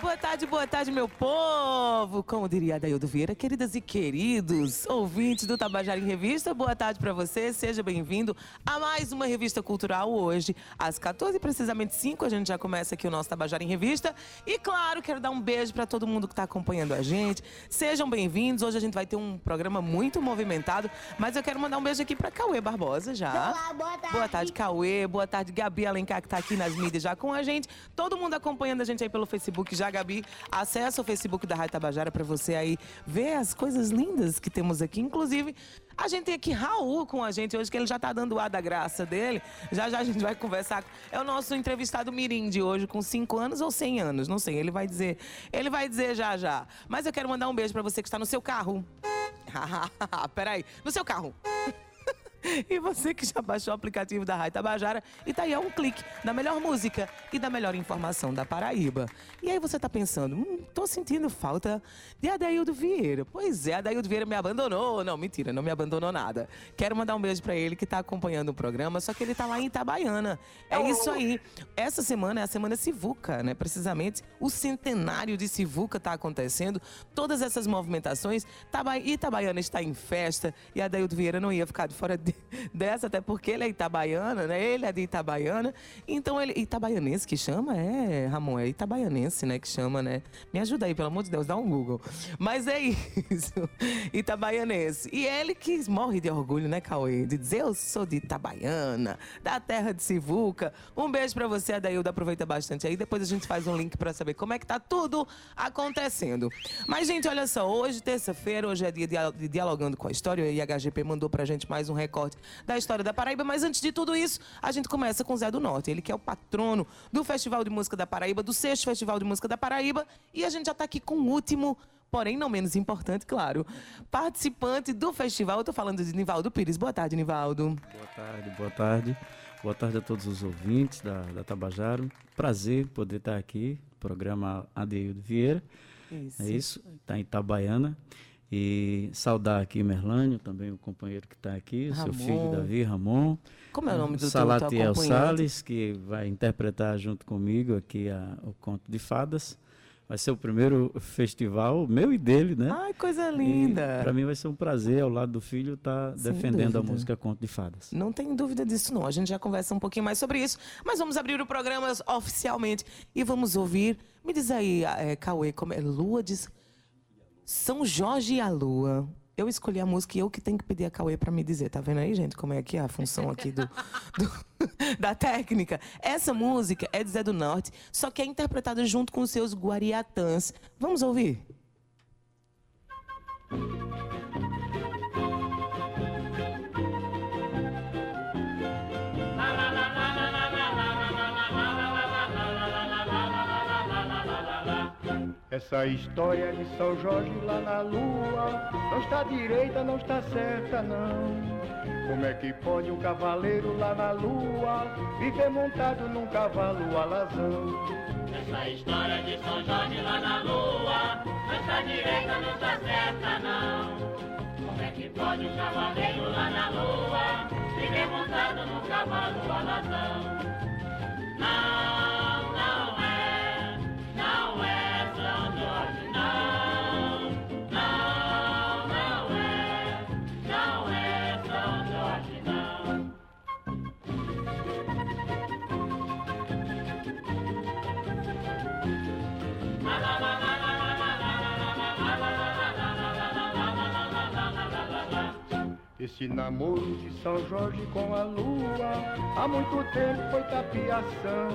Boa tarde, boa tarde, meu povo! Como diria Adaildo Vieira, queridas e queridos ouvintes do Tabajara em Revista, boa tarde para você, seja bem-vindo a mais uma revista cultural hoje. Às 14 precisamente 5 a gente já começa aqui o nosso Tabajara em Revista. E claro, quero dar um beijo para todo mundo que está acompanhando a gente. Sejam bem-vindos, hoje a gente vai ter um programa muito movimentado, mas eu quero mandar um beijo aqui para Cauê Barbosa já. Olá, boa tarde. Boa tarde, Cauê. Boa tarde, Gabi Alencar, que tá aqui nas mídias já com a gente. Todo mundo acompanhando a gente aí pelo Facebook já, Gabi. Acesse o Facebook da Rádio Tabajara para você aí ver as coisas lindas que temos aqui. Inclusive, a gente tem aqui Raul com a gente hoje, que ele já tá dando o ar da graça dele. Já já a gente vai conversar. É o nosso entrevistado Mirim de hoje, com 5 anos ou 100 anos, não sei. Ele vai dizer, ele vai dizer já já. Mas eu quero mandar um beijo para você que está no seu carro. Peraí, no seu carro. E você que já baixou o aplicativo da Rádio Tabajara e tá aí a um clique da melhor música e da melhor informação da Paraíba. E aí você tá pensando, hum, tô sentindo falta de Adaildo Vieira. Pois é, Adaildo Vieira me abandonou. Não, mentira, não me abandonou nada. Quero mandar um beijo para ele que tá acompanhando o programa, só que ele tá lá em Itabaiana. É isso aí. Essa semana é a semana Sivuca, né? Precisamente o centenário de Sivuca tá acontecendo. Todas essas movimentações, Taba- Itabaiana está em festa e Adaildo Vieira não ia ficar de fora de- dessa, até porque ele é itabaiana, né? Ele é de Itabaiana. Então ele. Itabaianense que chama? É, Ramon, é itabaianense, né? Que chama, né? Me ajuda aí, pelo amor de Deus, dá um Google. Mas é isso. Itabaianense. E ele que morre de orgulho, né, Cauê? De dizer, eu sou de Itabaiana, da terra de Sivuca. Um beijo pra você, Adaildo. Aproveita bastante aí. Depois a gente faz um link pra saber como é que tá tudo acontecendo. Mas, gente, olha só. Hoje, terça-feira, hoje é dia de Dialogando com a História. E a HGP mandou pra gente mais um recorte da história da Paraíba. Mas antes de tudo isso, a gente começa com o Zé do Norte. Ele que é o patrono do Festival de Música da Paraíba, do sexto Festival de Música da Paraíba. E a gente já tá aqui com o último, porém não menos importante, claro, participante do festival. Eu tô falando de Nivaldo Pires. Boa tarde, Nivaldo. Boa tarde, boa tarde. Boa tarde a todos os ouvintes da, da Tabajara. Prazer poder estar aqui, programa Adeildo Vieira. Isso. É isso, está em Itabaiana. E saudar aqui Merlânio, também o companheiro que está aqui, o seu Ramon. filho Davi, Ramon. Como é o nome do teu Salatiel? Salles, que vai interpretar junto comigo aqui a- o Conto de Fadas. Vai ser o primeiro festival meu e dele, né? Ai, coisa linda. Para mim vai ser um prazer, ao lado do filho, estar Sem defendendo a dúvida. música Conto de Fadas. Não tem dúvida disso, não. A gente já conversa um pouquinho mais sobre isso. Mas vamos abrir o programa oficialmente e vamos ouvir. Me diz aí, é, Cauê, como é? Lua de. São Jorge e a Lua. Eu escolhi a música e eu que tenho que pedir a Cauê pra me dizer. Tá vendo aí, gente, como é que é a função aqui do, do- da técnica? Essa música é de Zé do Norte, só que é interpretada junto com os seus guariatãs. Vamos ouvir? Essa história de São Jorge lá na lua não está direita, não está certa, não. Como é que pode um cavaleiro lá na lua viver montado num cavalo alazão? Essa história de São Jorge lá na lua Não está direita, não está certa não Como é que pode um cavaleiro lá na lua Viver montado num cavalo alazão Não, Esse namoro de São Jorge com a lua há muito tempo foi tapiação.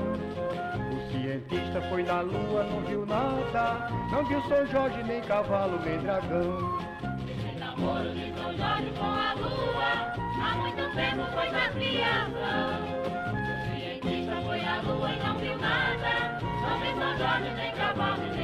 O cientista foi na lua, não viu nada, não viu São Jorge nem cavalo nem dragão. Esse namoro de São Jorge com a lua Há muito tempo foi da criação O cientista foi à lua e não viu nada Não viu São Jorge, nem cavalo, nem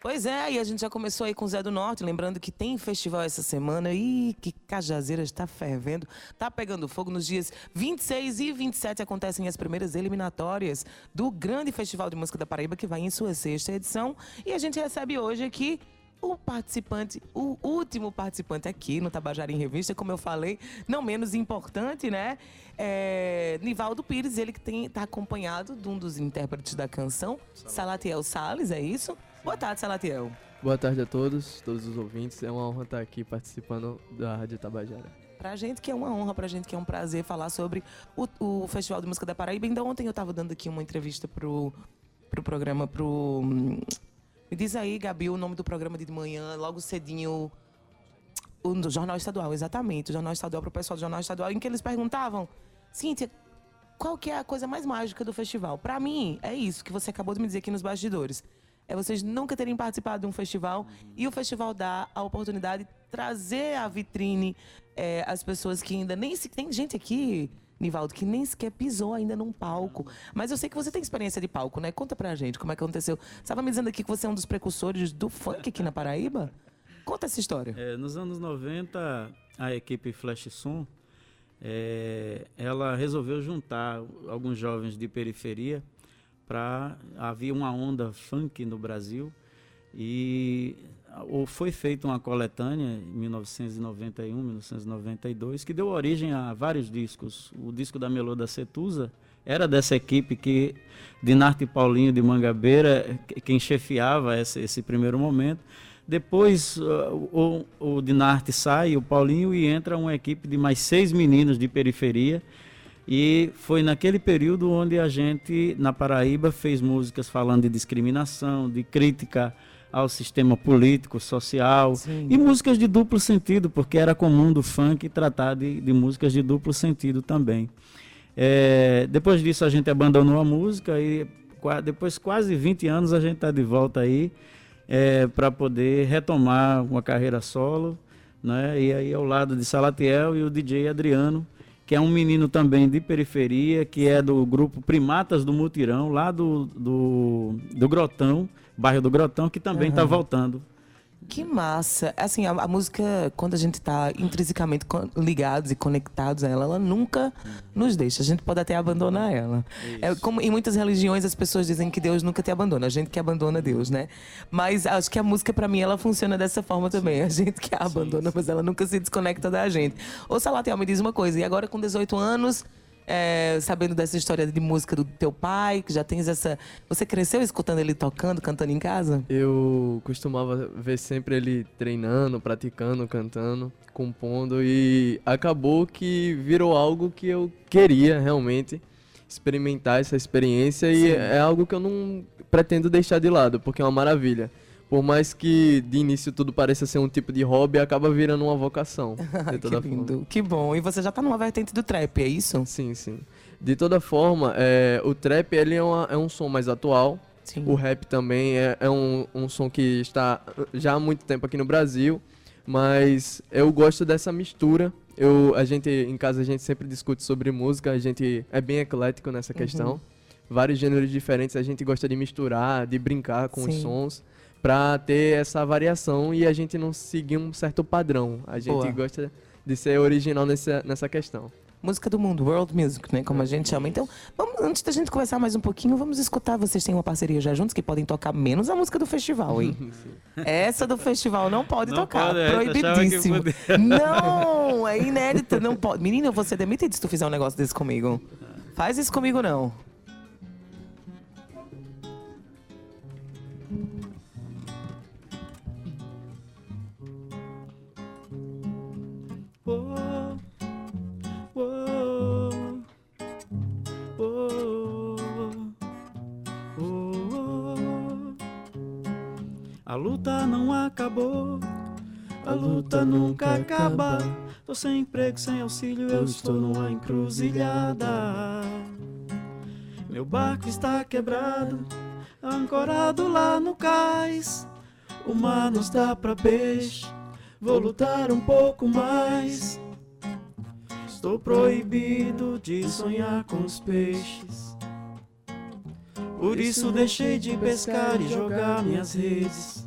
Pois é, e a gente já começou aí com o Zé do Norte, lembrando que tem festival essa semana. Ih, que Cajazeira está fervendo, tá pegando fogo. Nos dias 26 e 27 acontecem as primeiras eliminatórias do grande Festival de Música da Paraíba, que vai em sua sexta edição. E a gente recebe hoje aqui o participante, o último participante aqui no Tabajara em Revista, como eu falei, não menos importante, né? É Nivaldo Pires, ele que está acompanhado de um dos intérpretes da canção, Salatiel Salles, é isso? Boa tarde, Salatiel. Boa tarde a todos, todos os ouvintes. É uma honra estar aqui participando da Rádio Tabajara. Pra gente que é uma honra, pra gente que é um prazer falar sobre o, o Festival de Música da Paraíba. Ainda ontem eu estava dando aqui uma entrevista pro, pro programa, pro... Me diz aí, Gabi, o nome do programa de manhã, logo cedinho, o Jornal Estadual, exatamente, o Jornal Estadual, pro pessoal do Jornal Estadual, em que eles perguntavam, Cíntia, qual que é a coisa mais mágica do festival? Para mim, é isso que você acabou de me dizer aqui nos bastidores é vocês nunca terem participado de um festival e o festival dá a oportunidade de trazer à vitrine é, as pessoas que ainda nem se. Tem gente aqui, Nivaldo, que nem sequer pisou ainda num palco. Mas eu sei que você tem experiência de palco, né? Conta pra gente como é que aconteceu. Você estava me dizendo aqui que você é um dos precursores do funk aqui na Paraíba? Conta essa história. É, nos anos 90, a equipe Flash Som, é, ela resolveu juntar alguns jovens de periferia para havia uma onda funk no Brasil e ou foi feita uma coletânea em 1991, 1992 que deu origem a vários discos. O disco da Melô da Cetusa era dessa equipe que Dinarte Paulinho de Mangabeira quem chefiava esse, esse primeiro momento. Depois o, o Dinarte sai, o Paulinho, e entra uma equipe de mais seis meninos de periferia e foi naquele período onde a gente, na Paraíba, fez músicas falando de discriminação, de crítica ao sistema político, social Sim. e músicas de duplo sentido, porque era comum do funk tratar de, de músicas de duplo sentido também. É, depois disso a gente abandonou a música e depois quase 20 anos a gente está de volta aí é, para poder retomar uma carreira solo, né? E aí ao lado de Salatiel e o DJ Adriano, que é um menino também de periferia, que é do grupo Primatas do Mutirão, lá do, do, do Grotão, bairro do Grotão, que também está uhum. voltando que massa. Assim, a, a, música, quando a gente está intrinsecamente ligados e conectados a ela, ela nunca nos deixa. A gente pode até abandonar ela. É, como em muitas religiões as pessoas dizem que Deus nunca te abandona, a gente que abandona Deus, né? Mas acho que a música para mim ela funciona dessa forma também. A gente que a abandona, mas ela nunca se desconecta da gente. Ô Salatiel, me diz uma coisa, e agora com 18 anos, é, sabendo dessa história de música do teu pai, que já tens essa. Você cresceu escutando ele tocando, cantando em casa? Eu costumava ver sempre ele treinando, praticando, cantando, compondo e acabou que virou algo que eu queria realmente experimentar essa experiência Sim. e é algo que eu não pretendo deixar de lado, porque é uma maravilha por mais que de início tudo pareça ser um tipo de hobby, acaba virando uma vocação. De toda que lindo, forma. que bom. E você já está numa vertente do trap, é isso? Sim, sim. De toda forma, é, o trap ele é, uma, é um som mais atual. Sim. O rap também é, é um, um som que está já há muito tempo aqui no Brasil, mas eu gosto dessa mistura. Eu, a gente em casa a gente sempre discute sobre música, a gente é bem eclético nessa questão. Uhum. Vários gêneros diferentes, a gente gosta de misturar, de brincar com Sim. os sons para ter essa variação e a gente não seguir um certo padrão. A gente Boa. gosta de ser original nessa, nessa questão. Música do mundo, world music, né? Como a gente chama. Então, vamos, antes da gente conversar mais um pouquinho, vamos escutar. Vocês têm uma parceria já juntos que podem tocar menos a música do festival, hein? Essa do festival não pode não tocar. Pode, Proibidíssimo. Não, é inédita, não pode. Menina, eu vou ser demitida se tu fizer um negócio desse comigo. Faz isso comigo, não. A luta não acabou, a luta nunca acaba. Tô sem emprego, sem auxílio, eu estou numa encruzilhada. Meu barco está quebrado, ancorado lá no cais. O mar não está pra peixe, vou lutar um pouco mais. Estou proibido de sonhar com os peixes. Por isso deixei de pescar e jogar minhas redes.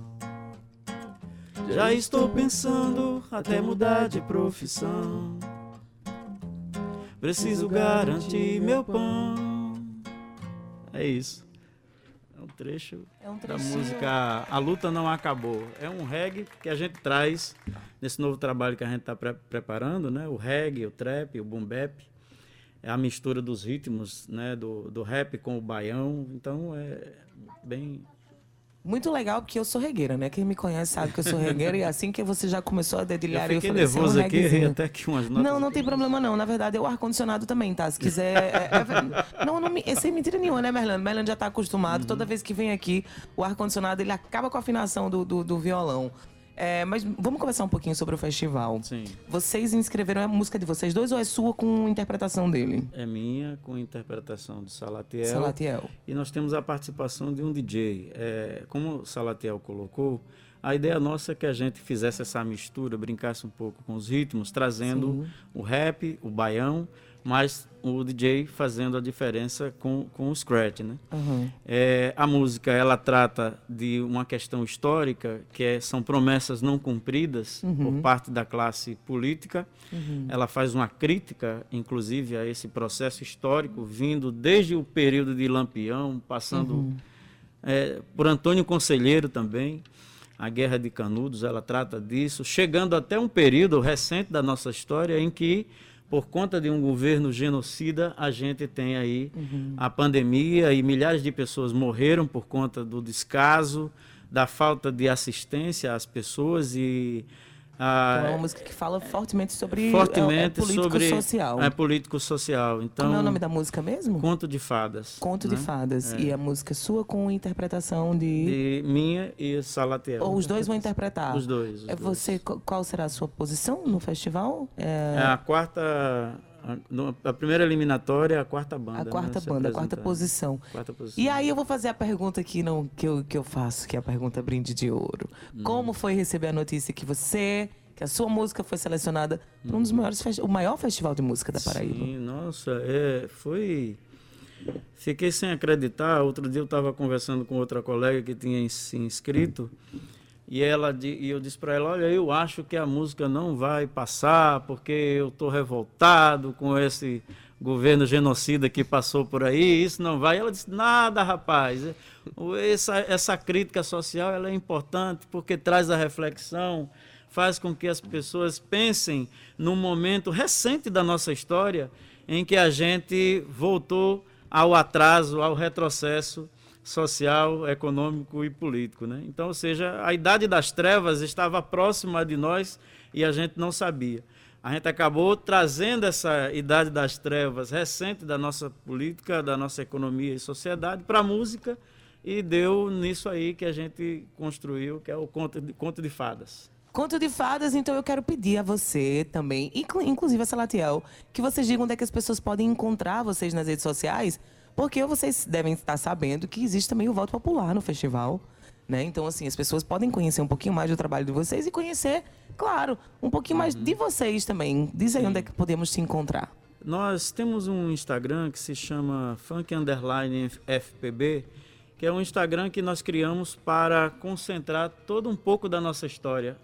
Já estou pensando até mudar de profissão. Preciso garantir meu pão. É isso. É um trecho É um da música A Luta Não Acabou. É um reggae que a gente traz nesse novo trabalho que a gente está preparando, né? O reggae, o trap, o boom bap. É a mistura dos ritmos, né? Do, do rap com o baião. Então é bem... Muito legal, porque eu sou regueira, né? Quem me conhece sabe que eu sou regueira e assim que você já começou a dedilhar, Eu eu, falei assim, nervoso um aqui, até aqui umas notas. Não, não tem problema não. Na verdade, é o ar-condicionado também, tá? Se quiser. é- é- não, não, me- é sem mentira nenhuma, né, Merlano? Merlano já tá acostumado. Uhum. Toda vez que vem aqui, o ar-condicionado ele acaba com a afinação do, do, do violão. É, mas vamos conversar um pouquinho sobre o festival. Sim. Vocês inscreveram a música de vocês dois ou é sua com interpretação dele? É minha, com interpretação de Salatiel. Salatiel. E nós temos a participação de um DJ. É, como o Salatiel colocou, a ideia nossa é que a gente fizesse essa mistura, brincasse um pouco com os ritmos, trazendo o rap, o baião, mas o DJ fazendo a diferença com, com o scratch, né? Aham. É, a música ela trata de uma questão histórica que é- são promessas não cumpridas por parte da classe política. Ela faz uma crítica, inclusive, a esse processo histórico vindo desde o período de Lampião, passando é, por Antônio Conselheiro também. A Guerra de Canudos, ela trata disso, chegando até um período recente da nossa história em que, por conta de um governo genocida, a gente tem aí a pandemia e milhares de pessoas morreram por conta do descaso, da falta de assistência às pessoas e a, Então é uma música que fala fortemente sobre fortemente é, é político sobre social. é político social. Então, Como é o nome da música mesmo? Conto de Fadas. Conto de né? Fadas. E a música é sua com interpretação de. De minha e Salatiel. Ou os dois vão interpretar? Os dois. os É dois. você, qual- qual será a sua posição no festival? É, É a quarta. A, primeira eliminatória, a quarta banda. a quarta né, banda, a quarta posição. Quarta posição. E aí eu vou fazer a pergunta que, não, que, eu, que eu faço, que é a pergunta brinde de ouro. Hum. Como foi receber a notícia que você, que a sua música foi selecionada para um dos maiores, festi- o maior festival de música da Paraíba? Sim, nossa, é, foi. Fiquei sem acreditar. Outro dia eu estava conversando com outra colega que tinha se inscrito e ela e eu disse para ela, olha, eu acho que a música não vai passar porque eu estou revoltado com esse governo genocida que passou por aí, isso não vai. Ela disse, nada, rapaz. Essa, essa crítica social ela é importante porque traz a reflexão, faz com que as pessoas pensem num momento recente da nossa história em que a gente voltou ao atraso, ao retrocesso social, econômico e político. Né? Então, ou seja, a idade das trevas estava próxima de nós e a gente não sabia. A gente acabou trazendo essa idade das trevas recente da nossa política, da nossa economia e sociedade para a música e deu nisso aí que a gente construiu, que é o conto de, conto de fadas. Conto de fadas, então eu quero pedir a você também, inclu- inclusive a Salatiel, que vocês digam onde é que as pessoas podem encontrar vocês nas redes sociais, porque vocês devem estar sabendo que existe também o voto popular no festival. Né? Então, assim, as pessoas podem conhecer um pouquinho mais do trabalho de vocês e conhecer, claro, um pouquinho mais de vocês também. Diz aí onde é que podemos te encontrar. Nós temos um Instagram que se chama Funk Underline FPB, que é um Instagram que nós criamos para concentrar todo um pouco da nossa história,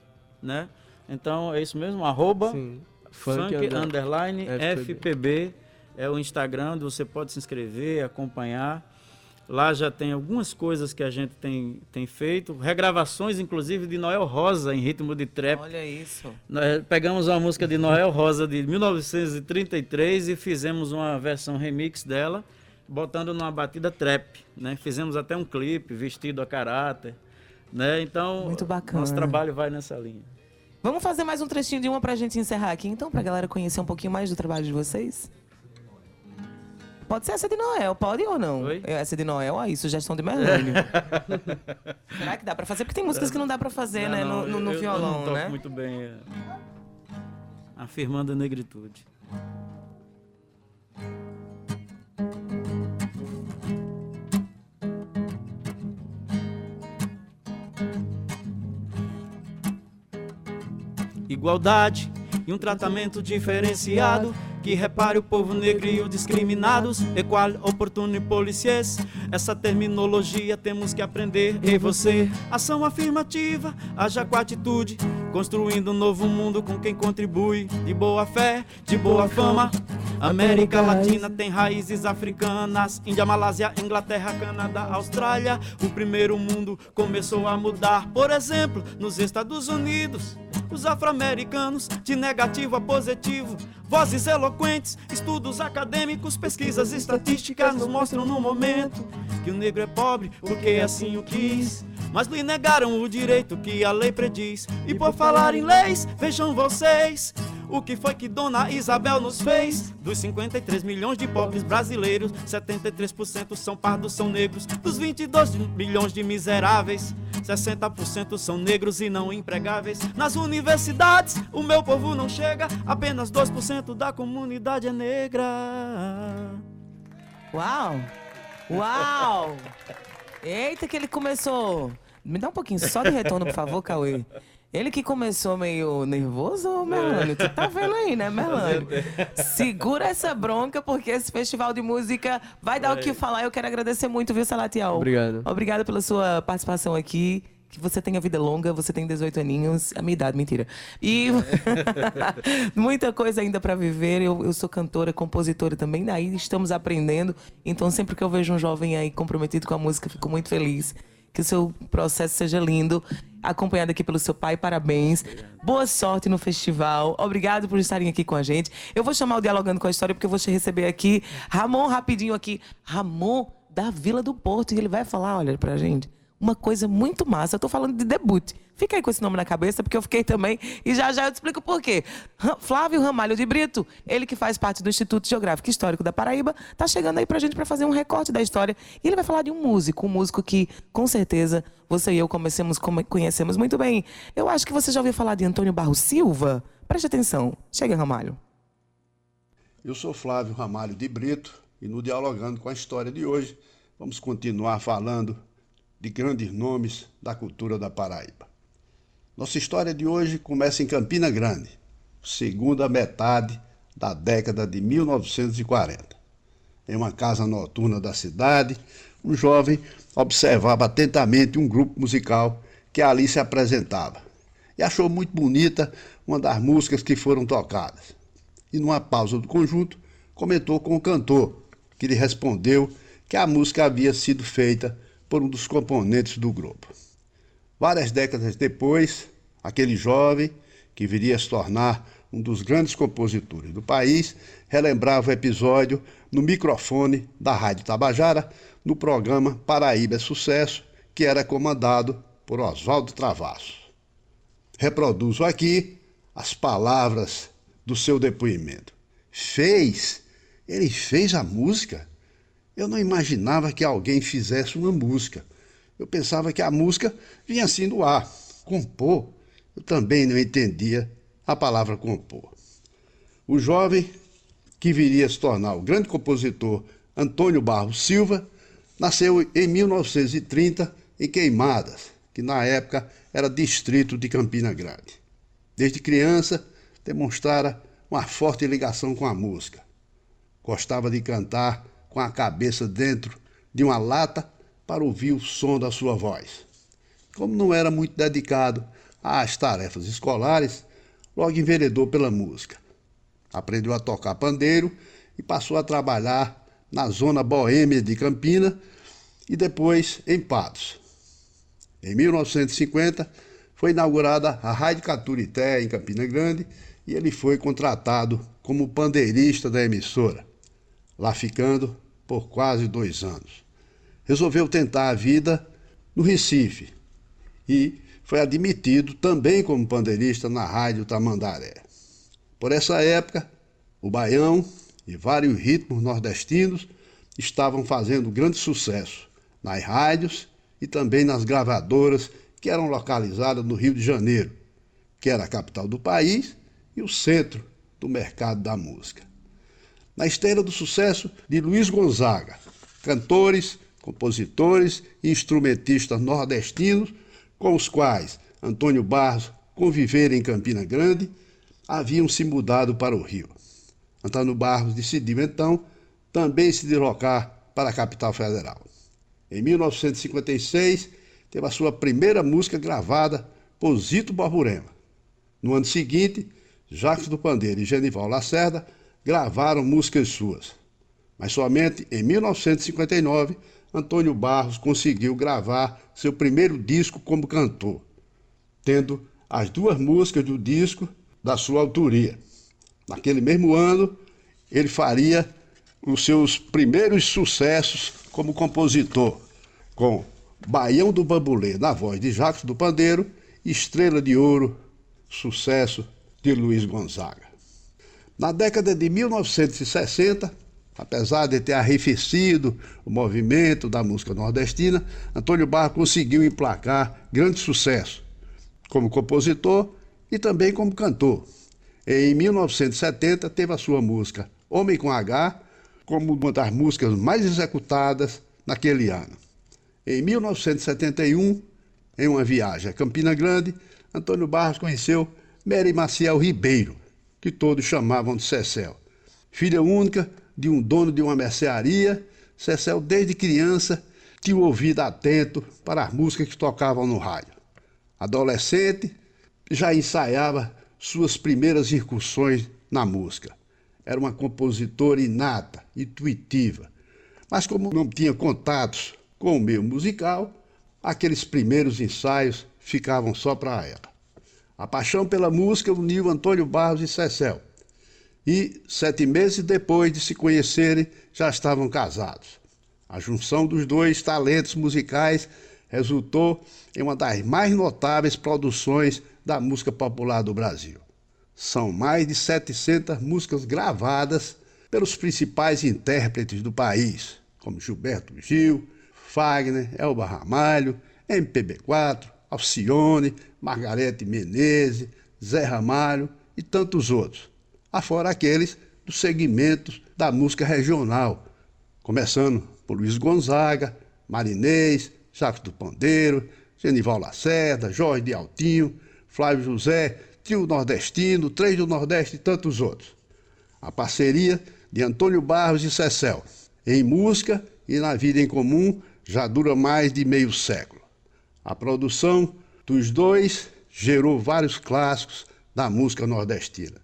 né? Então é isso mesmo, arroba Sim. Funk, under- Underline FPB. FPB é o Instagram onde você pode se inscrever, acompanhar. Lá já tem algumas coisas que a gente tem, tem feito, regravações inclusive de Noel Rosa em ritmo de trap. Olha isso. Nós pegamos uma música de Noel Rosa de 1933 e fizemos uma versão remix dela, botando numa batida trap, né? Fizemos até um clipe vestido a caráter, né? Então, Muito bacana. nosso trabalho vai nessa linha. Vamos fazer mais um trechinho de uma pra gente encerrar aqui, então, pra galera conhecer um pouquinho mais do trabalho de vocês? Pode ser essa de Noel, pode ou não? Oi? Essa de Noel, aí, sugestão de Merlânio. Será que dá pra fazer? Porque tem músicas que não dá pra fazer, Não, né? não, no, no- eu- eu violão, não toco né? muito bem. é, Afirmando a negritude. Igualdade e um tratamento diferenciado que repare o povo negro e os discriminados, equal, oportuno e policiais. Essa terminologia temos que aprender. E você, ação afirmativa, haja com atitude, construindo um novo mundo com quem contribui, de boa fé, de boa fama. América Latina tem raízes africanas, Índia, Malásia, Inglaterra, Canadá, Austrália. O primeiro mundo começou a mudar, por exemplo, nos Estados Unidos. Os afro-americanos, de negativo a positivo, vozes eloquentes, estudos acadêmicos, pesquisas estatísticas nos mostram no momento que o negro é pobre porque assim o quis. Mas lhe negaram o direito que a lei prediz. E por falar em leis, vejam vocês. O que foi que Dona Isabel nos fez? Dos 53 milhões de pobres brasileiros, 73% são pardos, são negros. Dos 22 milhões de miseráveis, 60% são negros e não empregáveis. Nas universidades, o meu povo não chega, apenas 2% da comunidade é negra. Uau! Uau! Eita, que ele começou. Me dá um pouquinho só de retorno, por favor, Cauê. Ele que começou meio nervoso, Merlânio? Tu tá vendo aí, né, Merlânio? Segura essa bronca, porque esse festival de música vai dar o que falar. Eu quero agradecer muito, viu, Salatiel? Obrigado. Obrigada pela sua participação aqui. Que você tenha vida longa, você tem 18 aninhos, a minha idade, mentira. E muita coisa ainda para viver. Eu, eu, sou cantora, compositora também, daí estamos aprendendo. Então, sempre que eu vejo um jovem aí comprometido com a música, fico muito feliz. Que o seu processo seja lindo. Acompanhado aqui pelo seu pai, parabéns. Boa sorte no festival. Obrigado por estarem aqui com a gente. Eu vou chamar o Dialogando com a História, porque eu vou te receber aqui. Ramon, rapidinho aqui. Ramon, da Vila do Porto. E ele vai falar, olha, pra gente uma coisa muito massa. Eu tô falando de debut. Fica aí com esse nome na cabeça, porque eu fiquei também. E já já eu te explico por quê. Flávio Ramalho de Brito, ele que faz parte do Instituto Geográfico Histórico da Paraíba, tá chegando aí pra gente para fazer um recorte da história. E ele vai falar de um músico, um músico que, com certeza, você e eu comecemos, conhecemos muito bem. Eu acho que você já ouviu falar de Antônio Barro Silva. Preste atenção. Chega, Ramalho. Eu sou Flávio Ramalho de Brito e no Dialogando com a História de hoje, vamos continuar falando de grandes nomes da cultura da Paraíba. Nossa história de hoje começa em Campina Grande, segunda metade da década de 1940. Em uma casa noturna da cidade, um jovem observava atentamente um grupo musical que ali se apresentava e achou muito bonita uma das músicas que foram tocadas. E numa pausa do conjunto, comentou com o cantor, que lhe respondeu que a música havia sido feita por um dos componentes do grupo. Várias décadas depois, aquele jovem, que viria a se tornar um dos grandes compositores do país, relembrava o episódio no microfone da Rádio Tabajara, no programa Paraíba é Sucesso, que era comandado por Oswaldo Travasso. Reproduzo aqui as palavras do seu depoimento. Fez? Ele fez a música? Eu não imaginava que alguém fizesse uma música. Eu pensava que a música vinha assim do ar. Compor. Eu também não entendia a palavra compor. O jovem que viria a se tornar o grande compositor Antônio Barros Silva nasceu em 1930 em Queimadas, que na época era distrito de Campina Grande. Desde criança, demonstrara uma forte ligação com a música. Gostava de cantar com a cabeça dentro de uma lata para ouvir o som da sua voz. Como não era muito dedicado às tarefas escolares, logo enveredou pela música. Aprendeu a tocar pandeiro e passou a trabalhar na zona boêmia de Campina e depois em Patos. Em 1950, foi inaugurada a Rádio Caturité em Campina Grande e ele foi contratado como pandeirista da emissora lá ficando por quase dois anos. Resolveu tentar a vida no Recife e foi admitido também como pandeirista na Rádio Tamandaré. Por essa época, o baião e vários ritmos nordestinos estavam fazendo grande sucesso nas rádios e também nas gravadoras que eram localizadas no Rio de Janeiro, que era a capital do país e o centro do mercado da música na esteira do sucesso de Luiz Gonzaga, cantores, compositores e instrumentistas nordestinos com os quais Antônio Barros conviveram em Campina Grande, haviam se mudado para o Rio. Antônio Barros decidiu então também se deslocar para a capital federal. Em 1956, teve a sua primeira música gravada por Zito Borborema. No ano seguinte, Jacques do Pandeiro e Genival Lacerda gravaram músicas suas. Mas somente em 1959, Antônio Barros conseguiu gravar seu primeiro disco como cantor, tendo as duas músicas do disco da sua autoria. Naquele mesmo ano, ele faria os seus primeiros sucessos como compositor, com Baião do Bambulê na voz de Jacques do Pandeiro, Estrela de Ouro, sucesso de Luiz Gonzaga. Na década de 1960, apesar de ter arrefecido o movimento da música nordestina, Antônio Barros conseguiu emplacar grande sucesso como compositor e também como cantor. Em 1970, teve a sua música Homem com H como uma das músicas mais executadas naquele ano. Em 1971, em uma viagem a Campina Grande, Antônio Barros conheceu Mary Maciel Ribeiro, que todos chamavam de Cecel. Filha única de um dono de uma mercearia, Cecel, desde criança, tinha o ouvido atento para as músicas que tocavam no rádio. Adolescente, já ensaiava suas primeiras incursões na música. Era uma compositora inata, intuitiva. Mas como não tinha contatos com o meio musical, aqueles primeiros ensaios ficavam só para ela. A paixão pela música uniu Antônio Barros e Cecel. E, sete meses depois de se conhecerem, já estavam casados. A junção dos dois talentos musicais resultou em uma das mais notáveis produções da música popular do Brasil. São mais de 700 músicas gravadas pelos principais intérpretes do país, como Gilberto Gil, Fagner, Elba Ramalho, MPB4, Alcione, Margarete Menezes, Zé Ramalho e tantos outros, afora aqueles dos segmentos da música regional, começando por Luiz Gonzaga, Marinês, Jacques do Pandeiro, Genival Lacerda, Jorge de Altinho, Flávio José, Trio Nordestino, Três do Nordeste e tantos outros. A parceria de Antônio Barros e Cecel, em música e na vida em comum, já dura mais de meio século. A produção dos dois gerou vários clássicos da música nordestina.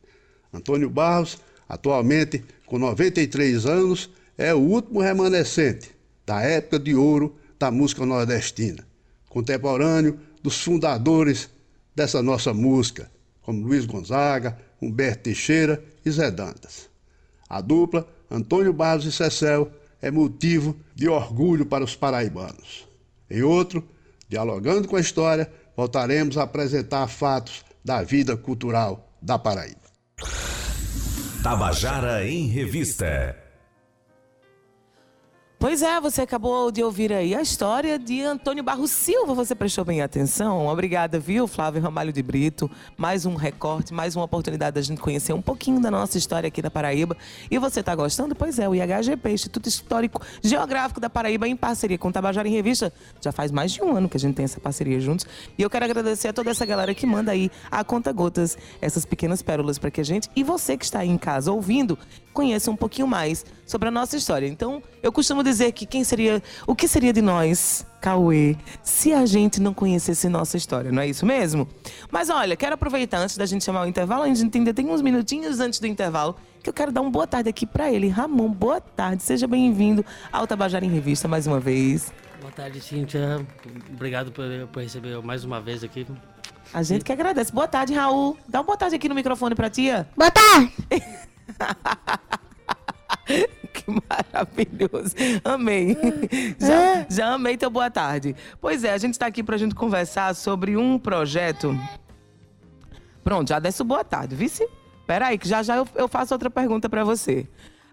Antônio Barros, atualmente com 93 anos, é o último remanescente da época de ouro da música nordestina, contemporâneo dos fundadores dessa nossa música, como Luiz Gonzaga, Humberto Teixeira e Zé Dantas. A dupla Antônio Barros e Cecel é motivo de orgulho para os paraibanos. Em outro, dialogando com a história, voltaremos a apresentar fatos da vida cultural da Paraíba. Tabajara em Revista. Pois é, você acabou de ouvir aí a história de Antônio Barros Silva. Você prestou bem atenção? Obrigada, viu, Flávio Ramalho de Brito? Mais um recorte, mais uma oportunidade da gente conhecer um pouquinho da nossa história aqui da Paraíba. E você está gostando? Pois é, o IHGP, Instituto Histórico Geográfico da Paraíba, em parceria com o Tabajara em Revista. Já faz mais de um ano que a gente tem essa parceria juntos. E eu quero agradecer a toda essa galera que manda aí a conta gotas essas pequenas pérolas para que a gente e você que está aí em casa ouvindo conheça um pouquinho mais sobre a nossa história. Então, eu costumo dizer que quem seria, o que seria de nós, Cauê, se a gente não conhecesse nossa história, não é isso mesmo? Mas olha, quero aproveitar antes da gente chamar o intervalo, a gente ainda tem uns minutinhos antes do intervalo, que eu quero dar uma boa tarde aqui para ele. Ramon, boa tarde, seja bem-vindo ao Tabajara em Revista mais uma vez. Boa tarde, Cíntia. Obrigado por, por receber mais uma vez aqui. A gente que agradece. Boa tarde, Raul. Dá uma boa tarde aqui no microfone pra tia. Boa tarde! que maravilhoso. Amei. Já, já amei teu boa tarde. Pois é, a gente está aqui para a gente conversar sobre um projeto. Pronto, já desce o boa tarde, vice? Peraí, que já já eu, eu faço outra pergunta para você.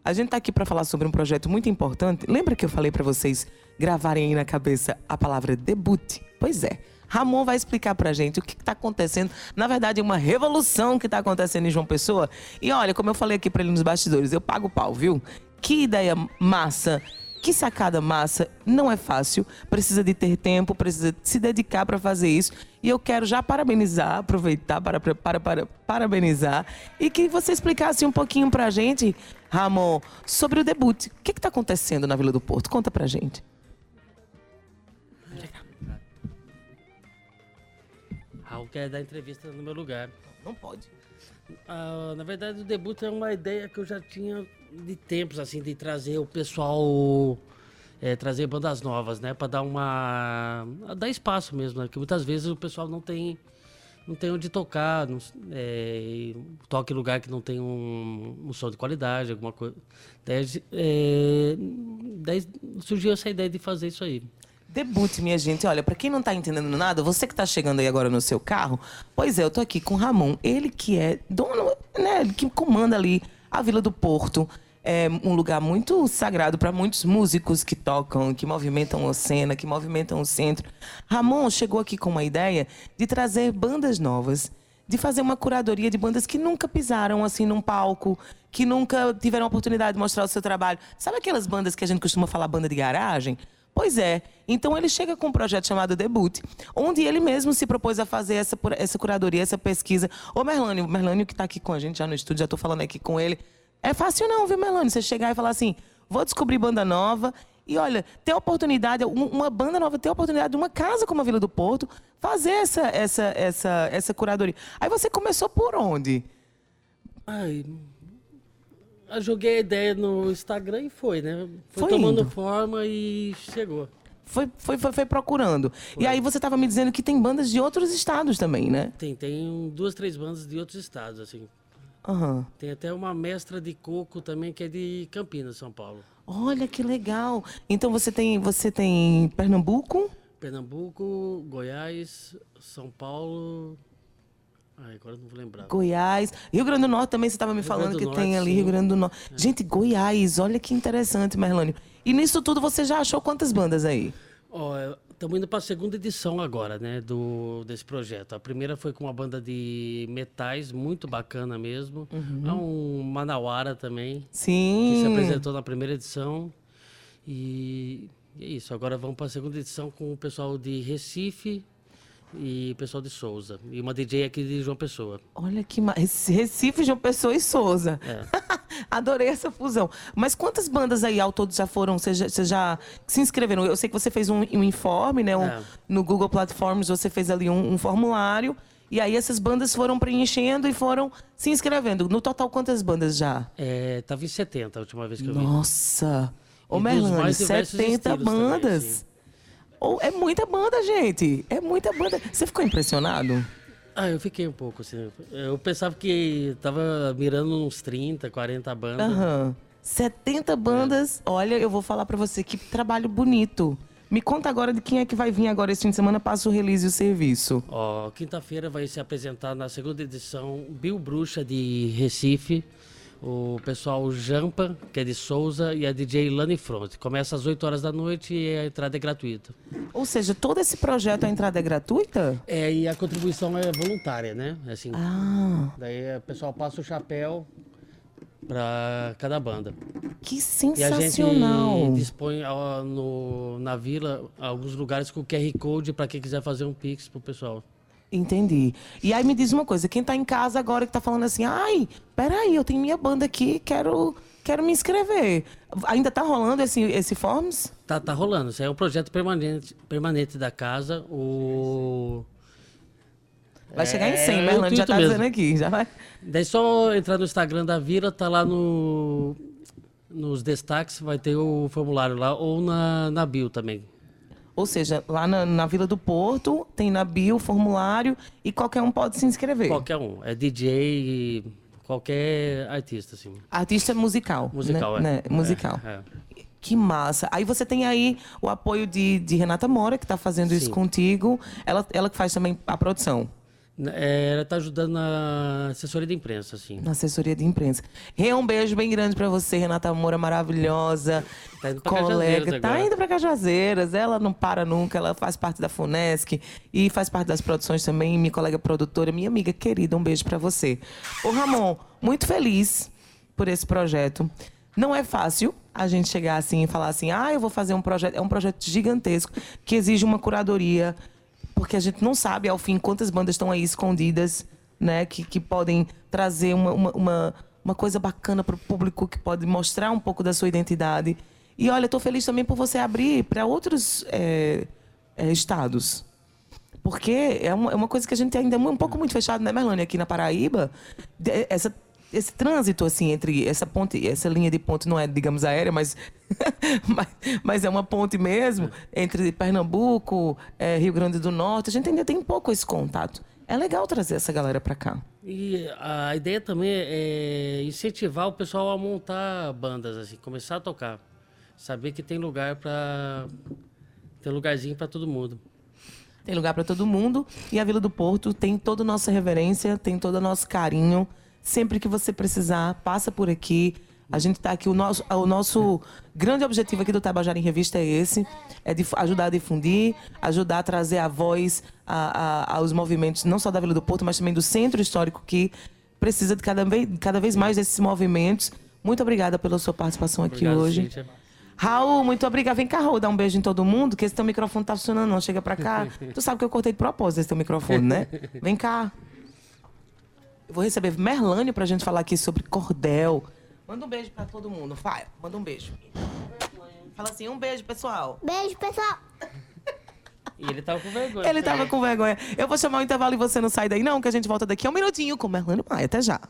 A gente está aqui para falar sobre um projeto muito importante. Lembra que eu falei para vocês gravarem aí na cabeça a palavra debut? Pois é. Ramon vai explicar pra gente o que está acontecendo. Na verdade, é uma revolução que está acontecendo em João Pessoa. E olha, como eu falei aqui para ele nos bastidores, eu pago pau, viu? Que ideia massa! Que sacada massa! Não é fácil, precisa de ter tempo, precisa se dedicar para fazer isso. E eu quero já parabenizar, aproveitar para, para, para parabenizar e que você explicasse um pouquinho pra gente, Ramon, sobre o debut. O que está acontecendo na Vila do Porto? Conta pra gente. Quer dar entrevista no meu lugar. Não pode. Ah, na verdade, o debut é uma ideia que eu já tinha de tempos, assim, de trazer o pessoal, é, trazer bandas novas, né? Para dar uma. dar espaço mesmo, né? Que muitas vezes o pessoal não tem. Não tem onde tocar, não, é, toca em lugar que não tem um, um som de qualidade, alguma coisa. Daí, é, daí surgiu essa ideia de fazer isso aí. Debut, minha gente. Olha, para quem não tá entendendo nada, você que tá chegando aí agora no seu carro, pois é, eu tô aqui com o Ramon. Ele que é dono, né, que comanda ali a Vila do Porto. É um lugar muito sagrado para muitos músicos que tocam, que movimentam a cena, que movimentam o centro. Ramon chegou aqui com uma ideia de trazer bandas novas, de fazer uma curadoria de bandas que nunca pisaram assim num palco, que nunca tiveram a oportunidade de mostrar o seu trabalho. Sabe aquelas bandas que a gente costuma falar banda de garagem? Pois é. Então ele chega com um projeto chamado Debut, onde ele mesmo se propôs a fazer essa, essa curadoria, essa pesquisa. Ô Merlânio, Merlânio que está aqui com a gente já no estúdio, já estou falando aqui com ele. É fácil não, viu, Merlânio? Você chegar e falar assim, vou descobrir banda nova. E olha, ter oportunidade, uma banda nova, ter oportunidade de uma casa como a Vila do Porto, fazer essa, essa, essa, essa curadoria. Aí você começou por onde? Ai, eu joguei a ideia no Instagram e foi, né? Foi, Foi tomando indo. forma e chegou. Foi, foi, foi, foi procurando. E aí você estava me dizendo que tem bandas de outros estados também, né? Tem, tem duas, três bandas de outros estados, assim. Aham. Tem até uma mestra de coco também que é de Campinas, São Paulo. Olha que legal. Então você tem, você tem Pernambuco? Pernambuco, Goiás, São Paulo. Agora não vou lembrar. Goiás. Rio Grande do Norte também, você estava me Rio falando que do tem Norte, ali sim. Rio Grande do Norte. Gente, Goiás, olha que interessante, Merlânio. E nisso tudo você já achou quantas bandas aí? Estamos indo para a segunda edição agora, né, do, desse projeto. A primeira foi com uma banda de metais, muito bacana mesmo. É um Manauara também, que se Sim. apresentou na primeira edição. E, e é isso, agora vamos para a segunda edição com o pessoal de Recife e pessoal de Souza. E uma DJ aqui de João Pessoa. Olha que ma... Recife, João Pessoa e Souza. É. Adorei essa fusão. Mas quantas bandas aí ao todo já foram? Você já, você já se inscreveram? Eu sei que você fez um, um informe, né? um- É. No Google Platforms você fez ali um, um formulário. E aí essas bandas foram preenchendo e foram se inscrevendo. No total, quantas bandas já? É, tava em 70 a última vez que eu vi. Nossa! Ô, Merlane, mais diversos 70 estilos também, bandas. Ou é muita banda, gente. É muita banda. Você ficou impressionado? Ah, eu fiquei um pouco assim. Eu pensava que tava mirando uns 30, 40 bandas. Aham. 70 bandas. Olha, eu vou falar pra você que trabalho bonito. Me conta agora de quem é que vai vir agora esse fim de semana, passa o release e o serviço. Ó, quinta-feira vai se apresentar na segunda edição Bill Bruxa de Recife, o pessoal Jampa, que é de Souza, e a DJ Lani Front. Começa às 8 horas da noite e a entrada é gratuita. Ou seja, todo esse projeto, a entrada é gratuita? É, e a contribuição é voluntária, né? Assim, Ah, Daí o pessoal passa o chapéu para cada banda. que E a sensacional. gente dispõe ó, no, na vila alguns lugares com QR Code para quem quiser fazer um Pix pro pessoal. Entendi. E aí me diz uma coisa, quem tá em casa agora que tá falando assim, ai, peraí, eu tenho minha banda aqui, quero, quero me inscrever. Ainda tá rolando esse, esse Forms? Tá, tá rolando. Isso é um projeto permanente, permanente da casa. O... Vai chegar em É, 100, é já tá mesmo. dizendo aqui. Já vai. Daí só entrar no Instagram da Vila, tá lá no, nos destaques, vai ter o formulário lá, ou na, na bio também. Ou seja, lá na, na Vila do Porto, tem na bio o formulário e qualquer um pode se inscrever. Qualquer um. É DJ, qualquer artista, assim. Artista musical. Musical, né? é. Né? Musical. É, é. Que massa. Aí você tem aí o apoio de, de Renata Mora, que tá fazendo isso Sim. contigo. Ela, ela que faz também a produção. É, ela tá ajudando na assessoria de imprensa, assim. Na assessoria de imprensa. Rê, um beijo bem grande pra você, Renata Moura, maravilhosa. Tá indo pra colega. Cajazeiras Tá indo pra Cajazeiras. Ela não para nunca, ela faz parte da FUNESC e faz parte das produções também. Minha colega produtora, minha amiga querida, um beijo pra você. Ô, Ramon, muito feliz por esse projeto. Não é fácil a gente chegar assim e falar assim: ah, eu vou fazer um projeto. É um projeto gigantesco que exige uma curadoria porque a gente não sabe, ao fim, quantas bandas estão aí escondidas, né? Que, que podem trazer uma, uma, uma, uma coisa bacana para o público, que pode mostrar um pouco da sua identidade. E olha, estou feliz também por você abrir para outros é, é, estados. Porque é uma, é uma coisa que a gente ainda é um pouco muito fechado, né, Melanie? Aqui na Paraíba, essa, esse trânsito, assim, entre essa ponte, essa linha de ponte não é, digamos, aérea, mas, mas, mas é uma ponte mesmo, entre Pernambuco, eh, Rio Grande do Norte. A gente ainda tem pouco esse contato. É legal trazer essa galera para cá. E a ideia também é incentivar o pessoal a montar bandas, assim, começar a tocar. Saber que tem lugar para tem lugarzinho para todo mundo. Tem lugar para todo mundo e a Vila do Porto tem toda a nossa reverência, tem todo o nosso carinho. Sempre que você precisar, passa por aqui. A gente está aqui, o nosso, o nosso grande objetivo aqui do Tabajara em Revista é esse, é de ajudar a difundir, ajudar a trazer a voz a- a- aos movimentos, não só da Vila do Porto, mas também do Centro Histórico, que precisa de cada vez, cada vez mais desses movimentos. Muito obrigada pela sua participação aqui Obrigado, hoje. Cíntia. Raul, muito obrigada. Vem cá, Raul, dar um beijo em todo mundo, que esse teu microfone não tá funcionando, não. Chega pra cá. Tu sabe que eu cortei de propósito esse teu microfone, né? Vem cá. Eu vou receber Merlânio pra gente falar aqui sobre cordel. Manda um beijo pra todo mundo. Vai, manda um beijo. Fala assim, um beijo, pessoal. Beijo, pessoal. E ele tava com vergonha. Ele tava com vergonha. Eu vou chamar o intervalo e você não sai daí, não, que a gente volta daqui a um minutinho com Merlânio Maia. Até já.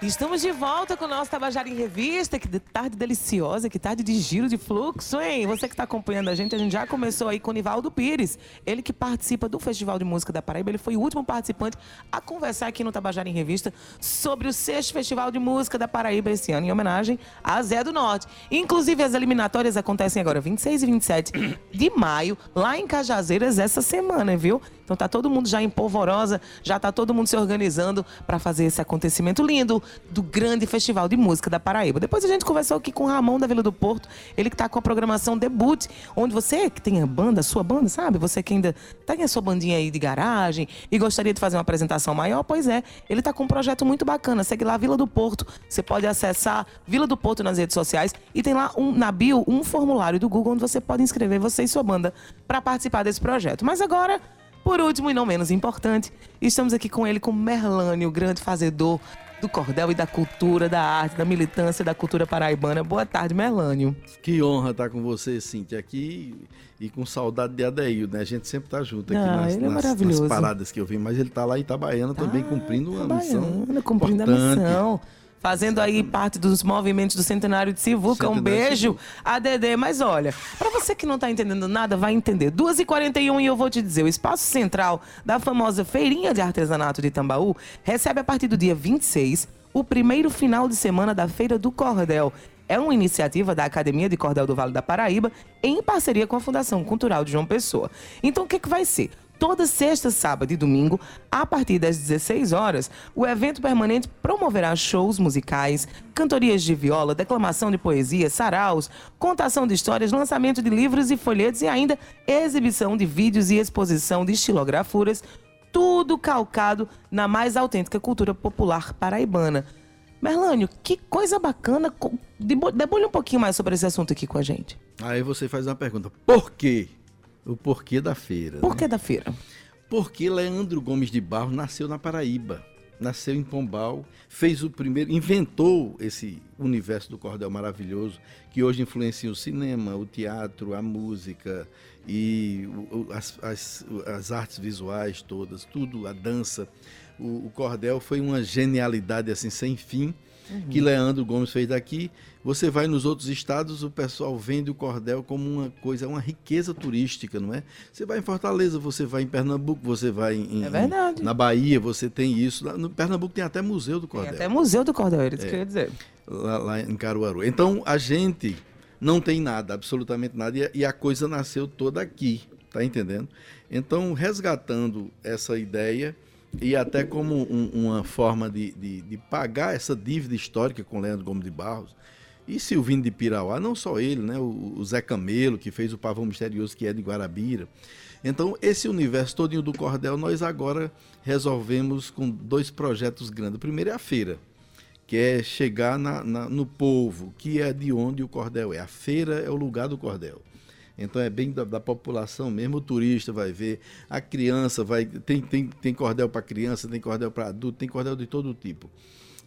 Estamos de volta com o nosso Tabajara em Revista. Que de- tarde deliciosa, que tarde de giro de fluxo, hein? Você que está acompanhando a gente, a gente já começou aí com o Nivaldo Pires. Ele que participa do Festival de Música da Paraíba. Ele foi o último participante a conversar aqui no Tabajara em Revista sobre o sexto Festival de Música da Paraíba esse ano, em homenagem a Zé do Norte. Inclusive, as eliminatórias acontecem agora 26 e 27 de maio, lá em Cajazeiras, essa semana, viu? Então tá todo mundo já em polvorosa, já tá todo mundo se organizando para fazer esse acontecimento lindo do grande festival de música da Paraíba. Depois a gente conversou aqui com o Ramon da Vila do Porto, ele que tá com a programação debut, onde você que tem a banda, sua banda, sabe? Você que ainda tem a sua bandinha aí de garagem e gostaria de fazer uma apresentação maior, pois é, ele tá com um projeto muito bacana. Segue lá Vila do Porto. Você pode acessar Vila do Porto nas redes sociais e tem lá um, na bio um formulário do Google onde você pode inscrever você e sua banda para participar desse projeto. Mas agora por último e não menos importante, estamos aqui com ele, com Merlânio, o grande fazedor do cordel e da cultura, da arte, da militância da cultura paraibana. Boa tarde, Merlânio. Que honra estar com você, Cintia, aqui e com saudade de Adeildo, né? A gente sempre tá junto aqui Ah, nas, ele é nas- nas. Tá paradas que eu vi, mas ele tá lá em Itabaiana também cumprindo uma missão cumprindo a importante. missão. Fazendo aí parte dos movimentos do Centenário de Sivuca. Um beijo a Dedê. Mas olha, pra você que não tá entendendo nada, vai entender. 2h41 e eu vou te dizer: o espaço central da famosa Feirinha de Artesanato de Tambaú recebe a partir do dia 26 o primeiro final de semana da Feira do Cordel. É uma iniciativa da Academia de Cordel do Vale da Paraíba em parceria com a Fundação Cultural de João Pessoa. Então, o que, que vai ser? Toda sexta, sábado e domingo, a partir das 16 horas, o evento permanente promoverá shows musicais, cantorias de viola, declamação de poesia, saraus, contação de histórias, lançamento de livros e folhetos e ainda exibição de vídeos e exposição de estilografuras, tudo calcado na mais autêntica cultura popular paraibana. Merlânio, que coisa bacana. Debulhe um pouquinho mais sobre esse assunto aqui com a gente. Aí você faz uma pergunta: por quê? O porquê da feira. Por né? que da feira? Porque Leandro Gomes de Barros nasceu na Paraíba, nasceu em Pombal, fez o primeiro, inventou esse universo do cordel maravilhoso que hoje influencia o cinema, o teatro, a música e as, as- as artes visuais todas, tudo, a dança. O, o cordel foi uma genialidade assim sem fim que Leandro Gomes fez daqui. Você vai nos outros estados, o pessoal vende o cordel como uma coisa, uma riqueza turística, não é? Você vai em Fortaleza, você vai em Pernambuco, você vai em, É verdade. na Bahia, você tem isso. No Pernambuco tem até museu do Tem cordel até Museu do Cordel, era isso que eu ia dizer. lá, lá em Caruaru. Então a gente não tem nada, absolutamente nada, e a, e a coisa nasceu toda aqui, tá entendendo? Então, resgatando essa ideia e até como um- uma forma de, de- de pagar essa dívida histórica com Leandro Gomes de Barros e Silvino de Pirauá, não só ele, né? O, o Zé Camelo, que fez o Pavão Misterioso, que é de Guarabira. Então, esse universo todinho do cordel, nós agora resolvemos com dois projetos grandes. O primeiro é a feira, que é chegar na- na- no povo, que é de onde o cordel é. A feira é o lugar do cordel. Então é bem da, da população mesmo, o turista vai ver, a criança vai. Tem, tem, tem cordel para criança, tem cordel para adulto, tem cordel de todo tipo.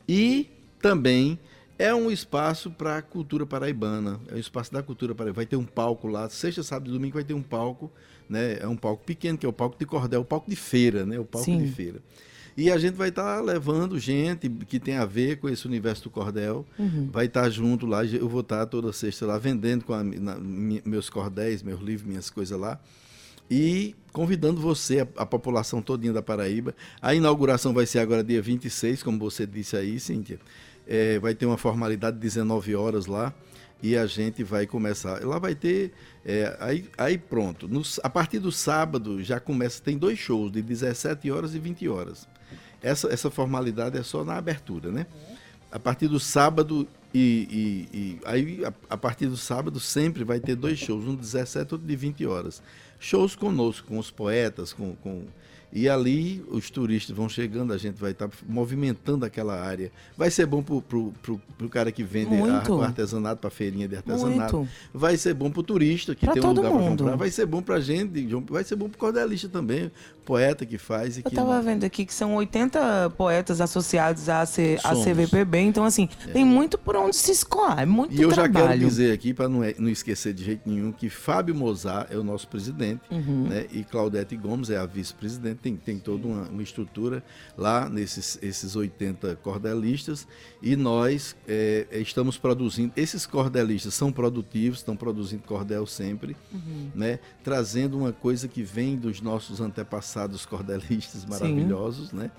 E também é um espaço para a cultura paraibana, é um espaço da cultura paraibana. Vai ter um palco lá, sexta, sábado e domingo vai ter um palco, né? É um palco pequeno, que é o palco de cordel, o palco de feira, né? O palco Sim. de feira. E a gente vai estar levando gente que tem a ver com esse universo do cordel. Vai estar junto lá. Eu vou estar toda sexta lá vendendo com a, na- meus cordéis, meus livros, minhas coisas lá. E convidando você, a, a população todinha da Paraíba. A inauguração vai ser agora dia 26, como você disse aí, Cíntia. É, vai ter uma formalidade de 19 horas lá. E a gente vai começar. Lá vai ter. é, aí, aí pronto. No a partir do sábado já começa. Tem dois shows, de 17 horas e 20 horas. Essa, essa formalidade é só na abertura, né? A partir do sábado e, e- e- aí a, a partir do sábado sempre vai ter dois shows, um de 17 outro de 20 horas. Shows conosco, com os poetas, com, com- e ali os turistas vão chegando, a gente vai estar movimentando aquela área. Vai ser bom pro, pro cara que vende Muito. a- o artesanato, para feirinha de artesanato. Muito. Vai ser bom pro turista que Pra tem um lugar para comprar. Vai ser bom pra gente, vai ser bom pro cordelista também, poeta que faz e Eu que tava vendo aqui que são 80 poetas associados à, C, à. CVPB, então assim, tem muito por onde se escoar, é muito E eu já trabalho. quero dizer aqui, para não, é- não esquecer de jeito nenhum, que Fábio Mozart é o nosso presidente, Uhum. né? E Claudete Gomes é a vice-presidente. Tem, tem toda uma, uma estrutura lá nesses esses 80 cordelistas. E nós é, é, estamos produzindo. Esses cordelistas são produtivos, estão produzindo cordel sempre, Uhum. né? Trazendo uma coisa que vem dos nossos antepassados cordelistas maravilhosos, né?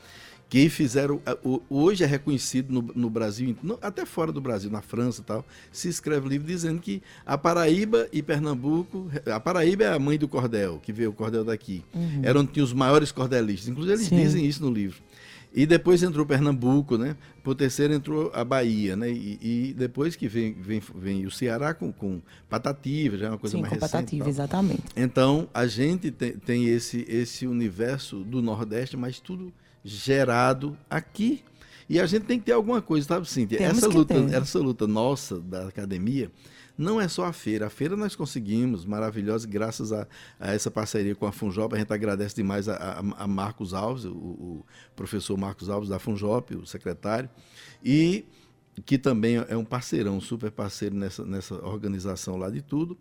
Que fizeram. o- Hoje é reconhecido no, no Brasil, no- até fora do Brasil, na França e tal, se escreve livro dizendo que a Paraíba e Pernambuco. A Paraíba é a mãe do cordel, que veio o cordel daqui. Era onde tinha os maiores cordelistas. Inclusive, eles Sim. dizem isso no livro. E depois entrou Pernambuco, né? Por terceiro entrou a Bahia, né? E, e depois que vem, vem, vem o Ceará com, com Patativa, já é uma coisa Sim, mais recente. e compatativa, tal. exatamente. Então, a gente tem, tem esse, esse universo do Nordeste, mas tudo gerado aqui. E a gente tem que ter alguma coisa, sabe, Cíntia? Temos Essa luta, ter. essa luta nossa da academia não é só a feira. A feira nós conseguimos, maravilhosa, graças a, a essa parceria com a Funjop. A gente agradece demais a, a- a Marcos Alves, o, o professor Marcos Alves da Funjop, o secretário. E que também é um parceirão, super parceiro nessa, nessa organização lá de tudo.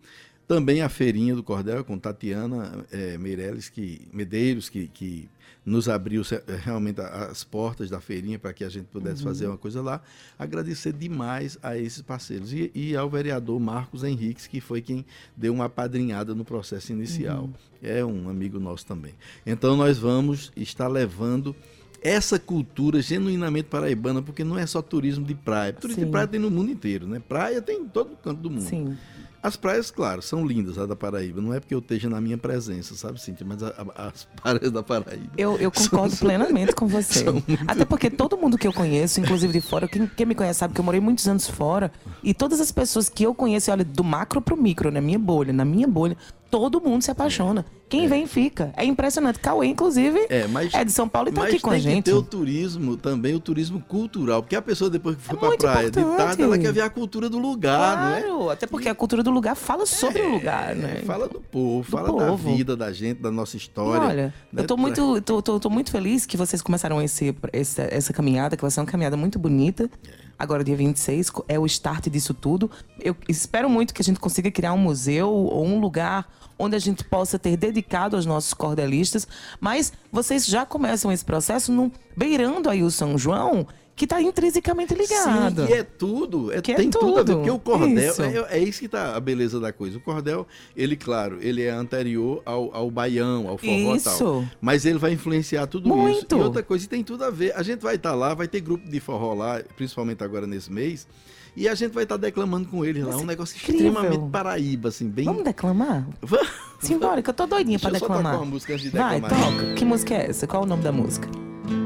Também a feirinha do Cordel com Tatiana eh, Meirelles, que, Medeiros, que, que nos abriu eh, realmente as portas da feirinha para que a gente pudesse fazer uma coisa lá. Agradecer demais a esses parceiros. E, e ao vereador Marcos Henriques, que foi quem deu uma padrinhada no processo inicial. É um amigo nosso também. Então nós vamos estar levando essa cultura genuinamente paraibana, porque não é só turismo de praia. Turismo Sim. de praia tem no mundo inteiro, né? Praia tem em todo canto do mundo. Sim. As praias, claro, são lindas, a da Paraíba. Não é porque eu esteja na minha presença, sabe, Cíntia? Mas a- a- as praias da Paraíba. Eu, eu concordo plenamente com você. são muito- Até porque todo mundo que eu conheço, inclusive de fora, quem, quem me conhece sabe que eu morei muitos anos fora. E todas as pessoas que eu conheço, olha, do macro pro micro, na minha bolha, na minha bolha, todo mundo se apaixona. Quem vem, fica. É impressionante. Cauê, inclusive, É, mas, é de São Paulo e tá mas aqui com a tem gente. que ter o turismo também, o turismo cultural. Porque a pessoa, depois que foi É pra praia de tarde, ela quer ver a cultura do lugar, é? Claro, até porque a cultura do lugar fala sobre o lugar, né? É, Fala do povo, fala povo. da vida da gente, da nossa E história. olha, né? eu tô muito, tô, tô- tô muito feliz que vocês começaram esse, essa, essa caminhada, que vai ser uma caminhada muito bonita. Agora, dia 26, co- é o start disso tudo. Eu espero muito que a gente consiga criar um museu ou um lugar onde a gente possa ter dedicado aos nossos cordelistas. Mas vocês já começam esse processo no, beirando aí o São João, que está intrinsecamente ligado. Sim, que é tudo, é, Que é tem tudo. a ver, tudo. porque o cordel, Isso. é, é isso que tá a beleza da coisa. O cordel, ele, claro, ele é anterior ao, ao baião, ao forró e Isso. tal. Mas ele vai influenciar tudo isso. Muito. E outra coisa, e tem tudo a ver. A gente vai estar lá, vai ter grupo de forró lá, principalmente agora nesse mês, e a gente vai estar declamando com eles lá. Vai Um ser negócio incrível. extremamente paraíba, assim, bem... Vamos declamar? Vamos. Simbora, que eu tô doidinha pra eu só declamar. tocar uma música antes de Vai, declamar. toca. Que música é essa? Qual o nome da música?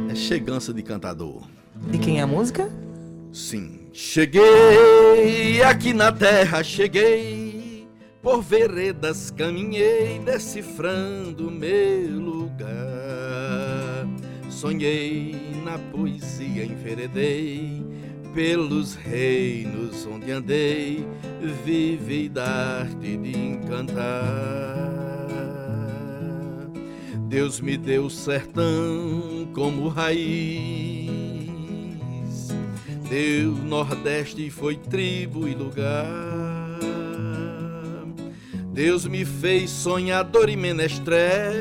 É chegança de cantador. De quem é a música? Sim. Cheguei aqui na terra, cheguei. Por veredas caminhei, decifrando meu lugar. Sonhei na poesia, enveredei pelos reinos onde andei, vive da arte de encantar. Deus me deu sertão como raiz, deu Nordeste foi tribo e lugar. Deus me fez sonhador e menestrel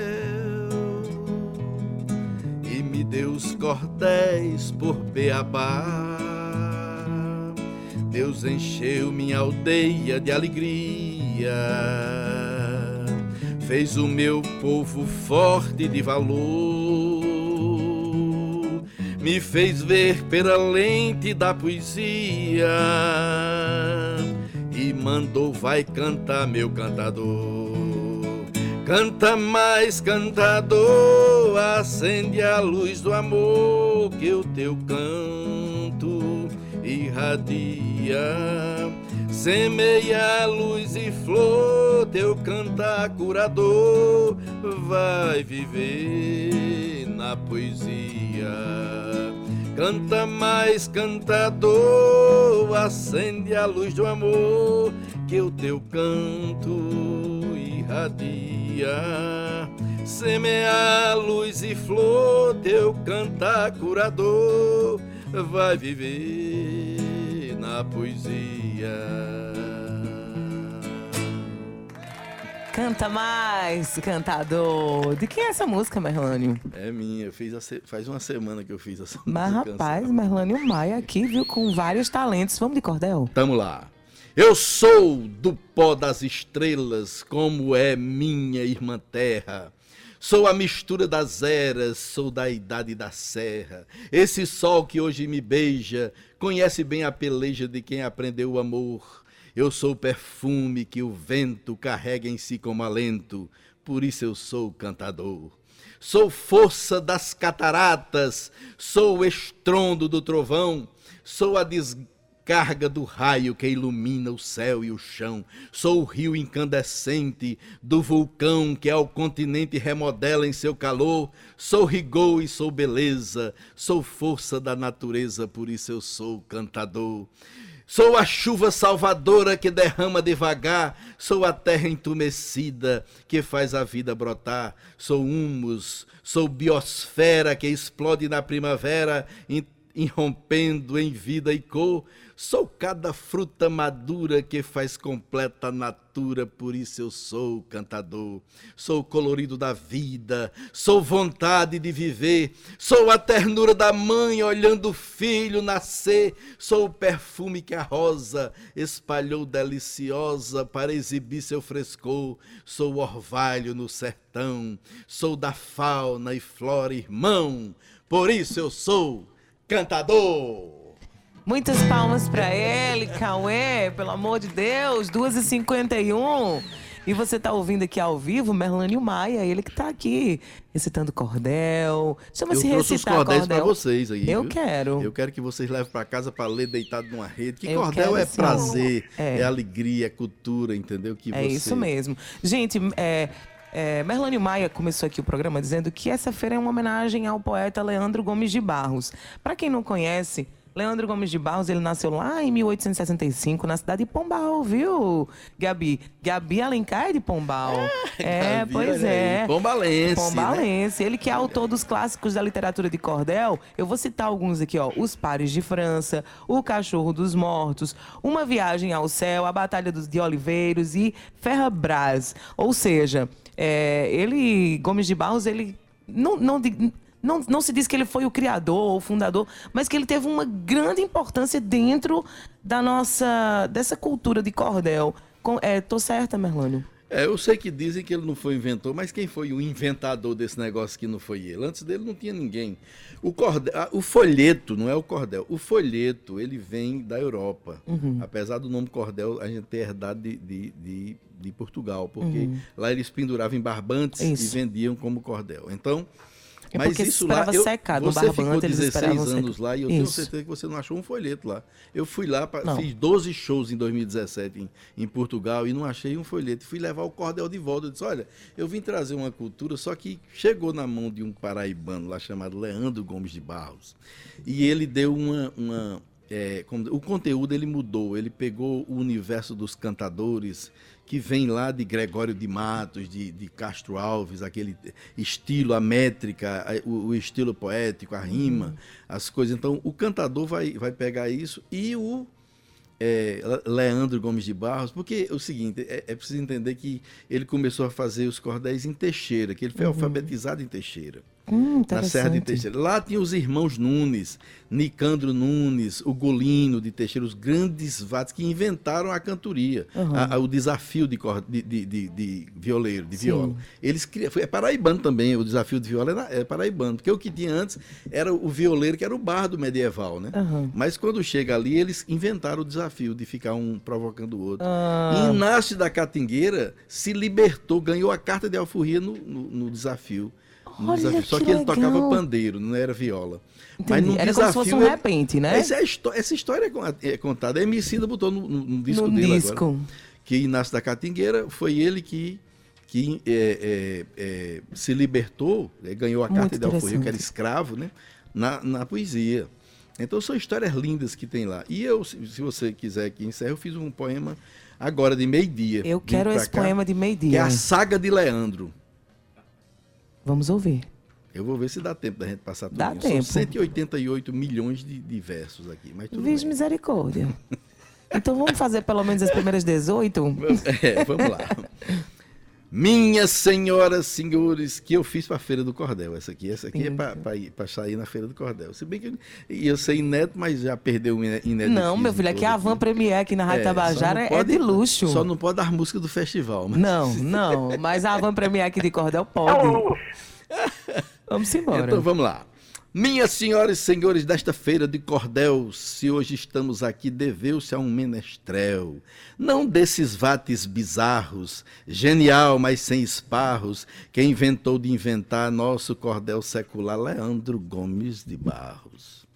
e me deu os cordéis por beabá. Deus encheu minha aldeia de alegria fez o meu povo forte de valor, me fez ver pela lente da poesia e mandou vai cantar meu cantador. Canta mais, cantador, acende a luz do amor que o teu canto irradia Semeia luz e flor, teu cantar curador vai viver na poesia. Canta mais, cantador, acende a luz do amor, que o teu canto irradia. Semeia luz e flor, teu cantar curador vai viver na poesia. Canta mais, cantador. De quem é essa música, Merlânio? É minha, fiz faz uma semana que eu fiz essa Mas, rapaz, Merlânio Maia aqui, viu, com vários talentos. Vamos de cordel? Tamo lá. Eu sou do pó das estrelas, como é minha irmã terra. Sou a mistura das eras, sou da idade da serra. Esse sol que hoje me beija, conhece bem a peleja de quem aprendeu o amor. Eu sou o perfume que o vento carrega em si como alento, por isso eu sou cantador. Sou força das cataratas, sou o estrondo do trovão, sou a desgraça carga do raio que ilumina o céu e o chão. Sou o rio incandescente do vulcão que ao continente remodela em seu calor. Sou rigor e sou beleza, sou força da natureza, por isso eu sou cantador. Sou a chuva salvadora que derrama devagar, sou a terra entumecida que faz a vida brotar, sou humus, sou biosfera que explode na primavera, irrompendo em vida e cor, Sou cada fruta madura que faz completa natura, por isso eu sou cantador. Sou o colorido da vida, sou vontade de viver, sou a ternura da mãe olhando o filho nascer, sou o perfume que a rosa espalhou deliciosa para exibir seu frescor, sou o orvalho no sertão, sou da fauna e flora irmão, por isso eu sou cantador. Muitas palmas para ele, Cauê, pelo amor de Deus, 2h51. E você tá ouvindo aqui ao vivo Merlânio Maia, ele que tá aqui recitando cordel. Chama-se recitar os cordéis para vocês aí. Eu viu? quero. Eu quero que vocês levem para casa para ler deitado numa rede. Que Eu cordel é sim. prazer, é. é. alegria, é cultura, entendeu? Que é você... isso mesmo. Gente, é, é, Merlânio Maia começou aqui o programa dizendo que essa feira é uma homenagem ao poeta Leandro Gomes de Barros. Para quem não conhece, Leandro Gomes de Barros, ele nasceu lá em 1865, na cidade de Pombal, viu, Gabi? Gabi Alencar é de Pombal. Ah, é, Gabi, pois é. Pombalense. Pombalense. Né? Ele que é autor dos clássicos da literatura de cordel. Eu vou citar alguns aqui, ó. Os Pares de França, O Cachorro dos Mortos, Uma Viagem ao Céu, A Batalha dos de Oliveiros e Ferrabras. Ou seja, é, ele, Gomes de Barros, ele não, não, não, não se diz que ele foi o criador ou o fundador, mas que ele teve uma grande importância dentro da nossa dessa cultura de cordel. Com, é, tô certa, Merlânio? É, eu sei que dizem que ele não foi inventor, mas quem foi o inventador desse negócio que não foi ele? Antes dele não tinha ninguém. O, cordel, o folheto, não é o cordel, o folheto, ele vem da Europa. Uhum. Apesar do nome cordel, a gente ter herdado de, de, de, de Portugal, porque uhum. lá eles penduravam em barbantes Isso. e vendiam como cordel. Então, é Mas isso lá, eu, secar, você ficou 16 anos lá e eu isso. tenho certeza que você não achou um folheto lá. Eu fui lá, pra, fiz 12 shows em 2017 em, em, Portugal e não achei um folheto. Fui levar o cordel de volta. Eu disse, olha, eu vim trazer uma cultura, só que chegou na mão de um paraibano lá chamado Leandro Gomes de Barros. E ele deu uma, uma é, como- o conteúdo ele mudou, ele pegou o universo dos cantadores que vem lá de Gregório de Matos, de, de Castro Alves, aquele estilo, a métrica, a- o, o estilo poético, a rima, as coisas. Então, o cantador vai, vai pegar isso e o é, Leandro Gomes de Barros, porque é o seguinte, é, é preciso entender que ele começou a fazer os cordéis em Teixeira, que ele foi alfabetizado em Teixeira. Hum, Na Serra de. Teixeira. Lá tinha os irmãos Nunes, Nicandro Nunes, o Golino de Teixeira, os grandes vates que inventaram a cantoria, Uhum. a- a- o desafio de, de, de, de- violeiro, de Sim. viola. Eles criam, foi, é paraibano também, o desafio de viola é, na- é paraibano, porque o que tinha antes era o violeiro, que era o bardo medieval, né? Aham. Mas quando chega ali, eles inventaram o desafio de ficar um provocando o outro. Ah. Inácio da Catingueira se libertou, ganhou a carta de alforria no, no- no desafio. Olha desafio. Só que que ele tocava legal. pandeiro, não era viola. Entendi. no Era como se fosse um ele- repente, né? Essa, é essa história é é contada. A Emicida botou no, no- no disco No dele disco. agora. Que Inácio da Catingueira foi ele que, que é, é, é, se libertou, né, ganhou a carta de alforria, que era escravo, né? Na, na poesia. Então são histórias lindas que tem lá. E eu, se você quiser que encerre, eu fiz um poema agora de meio-dia. Eu quero esse cá, poema de Que é meio-dia. a Saga de Leandro. Vamos ouvir. Eu vou ver se dá tempo da gente passar tudo. Dá São tempo. 188 milhões de, de versos aqui. Mas tudo Vixe bem. misericórdia. Então vamos fazer pelo menos as primeiras 18? É, vamos lá. Minhas senhoras, senhores, que eu fiz para a Feira do Cordel. Essa aqui, essa aqui é para sair na Feira do Cordel. Se bem que eu ia ser inédito, mas já perdeu o iné- inédito. Não, meu filho, aqui é a Van Premier aqui na Rádio Tabajara é, de luxo. Só não pode dar música do festival. Mas... Não, não, mas a Van Premier aqui de Cordel pode. Vamos embora. Então vamos lá. Minhas senhoras e senhores desta feira de cordel, se hoje estamos aqui, deveu-se a um menestrel. Não desses vates bizarros, genial, mas sem esparros, que inventou de inventar nosso cordel secular, Leandro Gomes de Barros.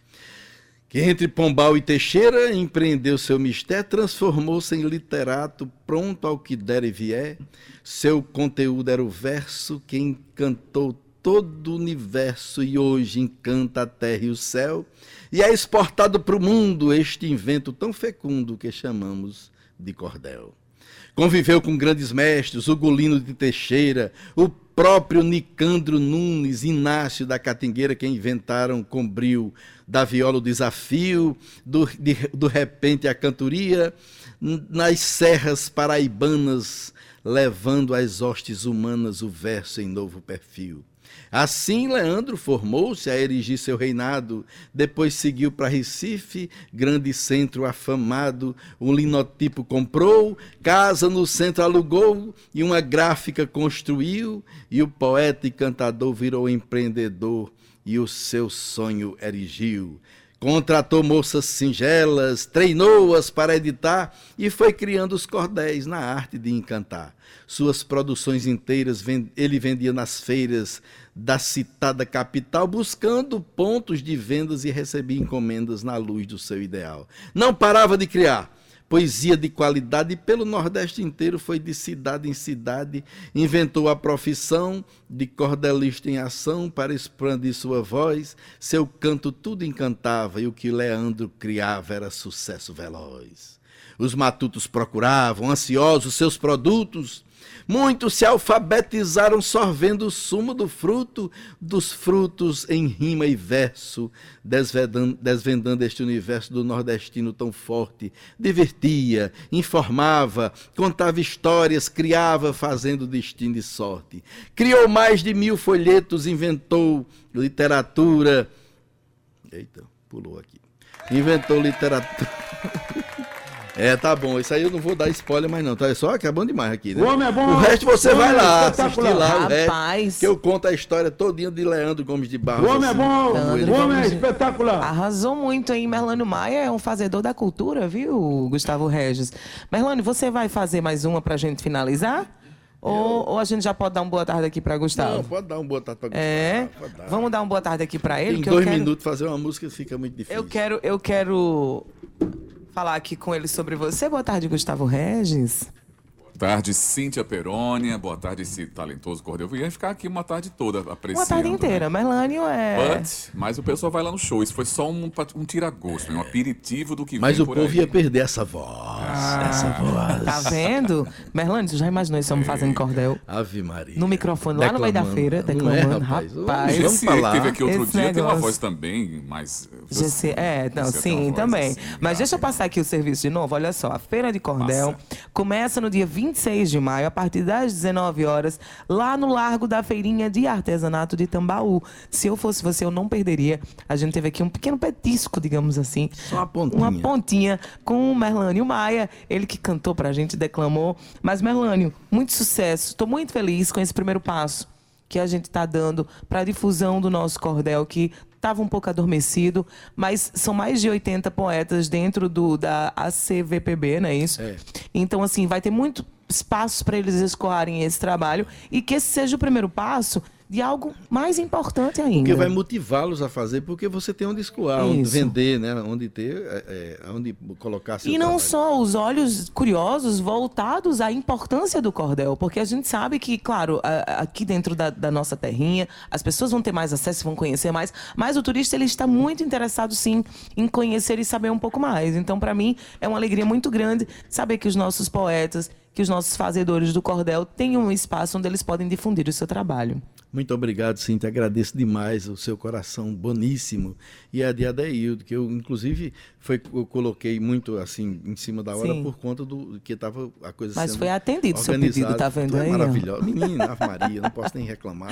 Que entre Pombal e Teixeira empreendeu seu mistério, transformou-se em literato, pronto ao que der e vier. Seu conteúdo era o verso que encantou todo o universo e hoje encanta a terra e o céu. E é exportado para o mundo este invento tão fecundo que chamamos de cordel. Conviveu com grandes mestres, o Golino de Teixeira, o próprio Nicandro Nunes, Inácio da Catingueira, que inventaram com brio da viola o desafio, do, de, do repente a cantoria, nas serras paraibanas, levando às hostes humanas o verso em novo perfil. Assim, Leandro formou-se a erigir seu reinado, depois seguiu para Recife, grande centro afamado, um linotipo comprou, casa no centro alugou e uma gráfica construiu, e o poeta e cantador virou empreendedor e o seu sonho erigiu. Contratou moças singelas, treinou-as para editar e foi criando os cordéis na arte de encantar. Suas produções inteiras ele vendia nas feiras da citada capital, buscando pontos de vendas e recebia encomendas na luz do seu ideal. Não parava de criar. Poesia de qualidade pelo Nordeste inteiro foi de cidade em cidade, inventou a profissão de cordelista em ação para expandir sua voz, seu canto tudo encantava e o que Leandro criava era sucesso veloz. Os matutos procuravam, ansiosos, seus produtos. Muitos se alfabetizaram sorvendo o sumo do fruto, dos frutos em rima e verso, desvendando, desvendando este universo do nordestino tão forte. Divertia, informava, contava histórias, criava, fazendo destino e sorte. Criou mais de mil folhetos, inventou literatura. Eita, pulou aqui. Inventou literatura. É, tá bom. Isso aí eu não vou dar spoiler mais não. Tá só acabando demais aqui, né? O homem é bom. O resto você O vai homem é lá assistir espetacular. lá o resto, Rapaz. que eu conto a história todinha de Leandro Gomes de Barros. O homem é assim, bom. como ele- O homem é espetacular. Arrasou muito, hein? Merlânio Maia é um fazedor da cultura, viu, Gustavo Regis? Merlânio, você vai fazer mais uma pra gente finalizar? Ou, ou a gente já pode dar uma boa tarde aqui pra Gustavo? Não, pode dar um boa tarde pra Gustavo. É? pode dar. Vamos dar uma boa tarde aqui pra ele? Em dois eu quero, minutos fazer uma música fica muito difícil. Eu quero, eu quero falar aqui com ele sobre você. Boa tarde, Gustavo Regis. Tarde, Cíntia Perônia. Boa tarde, esse talentoso cordel. Eu ia ficar aqui uma tarde toda apreciando. Uma tarde né? inteira. Merlânio é. But, mas o pessoal vai lá no show. Isso foi só um, um tira-gosto, né? um aperitivo do que Mas vem o por povo aí. ia perder essa voz. essa voz. Tá vendo? Merlânio, tu já imaginou esse homem fazendo cordel? Ave Maria. No microfone, lá no meio da feira, Não é, declamando. rapaz? rapaz. Vamos falar. que teve aqui outro Esse dia tem uma negócio. voz também, mas... GC, é, não, você tem uma sim, também. assim, Mas deixa eu passar aqui o serviço de novo. Olha só, a Feira de Cordel começa no dia 26 de maio, a partir das 19 horas, lá no Largo da Feirinha de Artesanato de Tambaú. Se eu fosse você, eu não perderia. A gente teve aqui um pequeno petisco, digamos assim. Só uma pontinha. Uma pontinha com o Merlânio Maia, ele que cantou pra gente, declamou. Mas, Merlânio, muito sucesso. Estou muito feliz com esse primeiro passo que a gente está dando para a difusão do nosso cordel, que estava um pouco adormecido, mas são mais de 80 poetas dentro do da ACVPB, não é isso? É. Então, assim, vai ter muito espaço para eles escoarem esse trabalho e que esse seja o primeiro passo de algo mais importante ainda. Porque vai motivá-los a fazer, porque você tem onde escoar, onde Isso. vender, né? Onde ter, é, é, onde colocar seu E não trabalho. só os olhos curiosos voltados à importância do cordel, porque a gente sabe que, claro, aqui dentro da, da nossa terrinha, as pessoas vão ter mais acesso, vão conhecer mais, mas o turista ele está muito interessado, sim, em conhecer e saber um pouco mais. Então, para mim, é uma alegria muito grande saber que os nossos poetas, que os nossos fazedores do cordel têm um espaço onde eles podem difundir o seu trabalho. Muito obrigado, Cintia. Agradeço demais o seu coração boníssimo. E a de Adeildo, que eu, inclusive, foi, eu coloquei muito assim em cima da hora Sim. por conta do que estava a coisa Mas sendo foi atendido seu pedido, tá vendo é aí, ó? Maravilhosa. Menina, Ave Maria, não posso nem reclamar.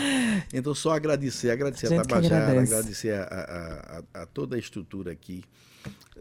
Então, só agradecer, agradecer a que Tabajara, agradece. agradecer a, a- a- a toda a estrutura aqui.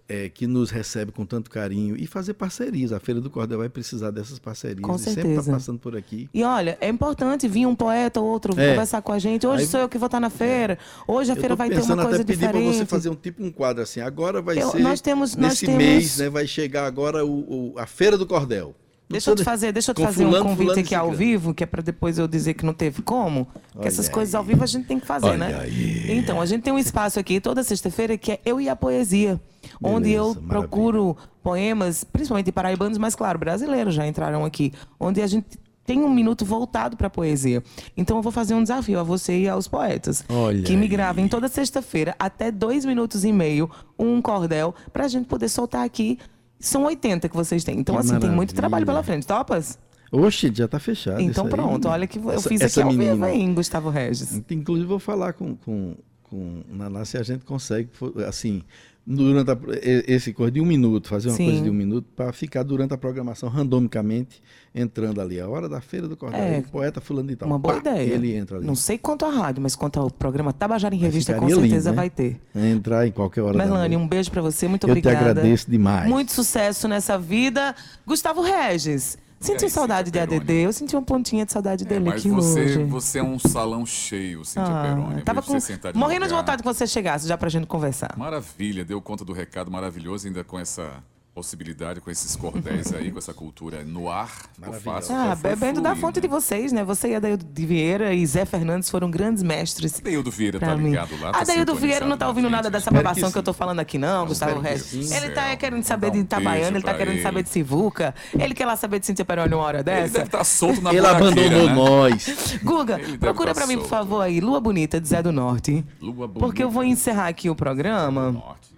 É, que nos recebe com tanto carinho e fazer parcerias. A Feira do Cordel vai precisar dessas parcerias. Com e sempre certeza. está passando por aqui. E olha, é importante vir um poeta ou outro É. conversar com a gente. Hoje Aí- sou eu que vou estar na feira. Hoje a Eu feira vai ter uma coisa até pedir para diferente. você fazer um tipo um quadro assim. Agora vai Eu- ser nós temos- nós nesse temos- mês, né? Vai chegar agora o, o- a Feira do Cordel. Deixa eu te fazer, deixa eu te fazer fulano, um convite aqui ao ciclano. vivo, que é para depois eu dizer que não teve como. Porque essas coisas aí. ao vivo a gente tem que fazer, Olha né? aí. Então, a gente tem um espaço aqui toda sexta-feira que é Eu e a Poesia, onde eu Beleza, procuro poemas, principalmente paraibanos, mas claro, brasileiros já entraram aqui, onde a gente tem um minuto voltado para a poesia. Então eu vou fazer um desafio a você e aos poetas Olha que me aí. gravem toda sexta-feira até dois minutos e meio um cordel para a gente poder soltar aqui. São 80 que vocês têm. Então, Que assim, tem muito maravilha. trabalho pela frente. Topas? Oxe, já está fechado. Então isso aí. pronto, olha que eu Essa- fiz essa aqui ao vivo menina. aí, Gustavo Regis. Inclusive, vou falar com, com, com Naná se a gente consegue, assim, durante a- esse coisa de um minuto, fazer uma Sim. coisa de um minuto, para ficar durante a programação randomicamente entrando ali. A hora da feira do Cordel. É. poeta fulano de tal. Uma boa pá, ideia. Ele entra ali. Não sei quanto a rádio, mas quanto ao programa Tabajara em Revista, com certeza né? vai ter. Entrar em qualquer hora Merlane, um beijo pra você, muito Eu te obrigada. agradeço demais. Muito sucesso nessa vida. Gustavo Regis, senti aí, saudade de ADD, eu senti uma pontinha de saudade É, dele mas aqui você, hoje. você é um salão cheio, Cíntia Ah, Peroni. tava com, de morrendo de vontade que você chegasse já pra gente conversar. Maravilha, deu conta do recado maravilhoso, ainda com essa possibilidade, com esses cordéis aí, com essa cultura no ar. O fácil Ah, foi bebendo da fonte né? de vocês, né? Você e Adaildo Vieira e Zé Fernandes foram grandes mestres. Adeildo Vieira tá mim. ligado lá, tá Adaildo Vieira não tá ouvindo na nada dessa babação que que, eu tô falando aqui, não, Gustavo espero que Regis. Ele tá querendo saber de Itabaiana, ele tá querendo ele. saber de Sivuca, ele quer lá saber de Cintia Peroni uma hora Ele dessa. deve estar solto na Ele abandonou né? nós. Guga, Ele procura tá pra mim, por favor, aí, Lua Bonita de Zé do Norte. Lua bonita. Porque eu vou encerrar aqui o programa. Norte.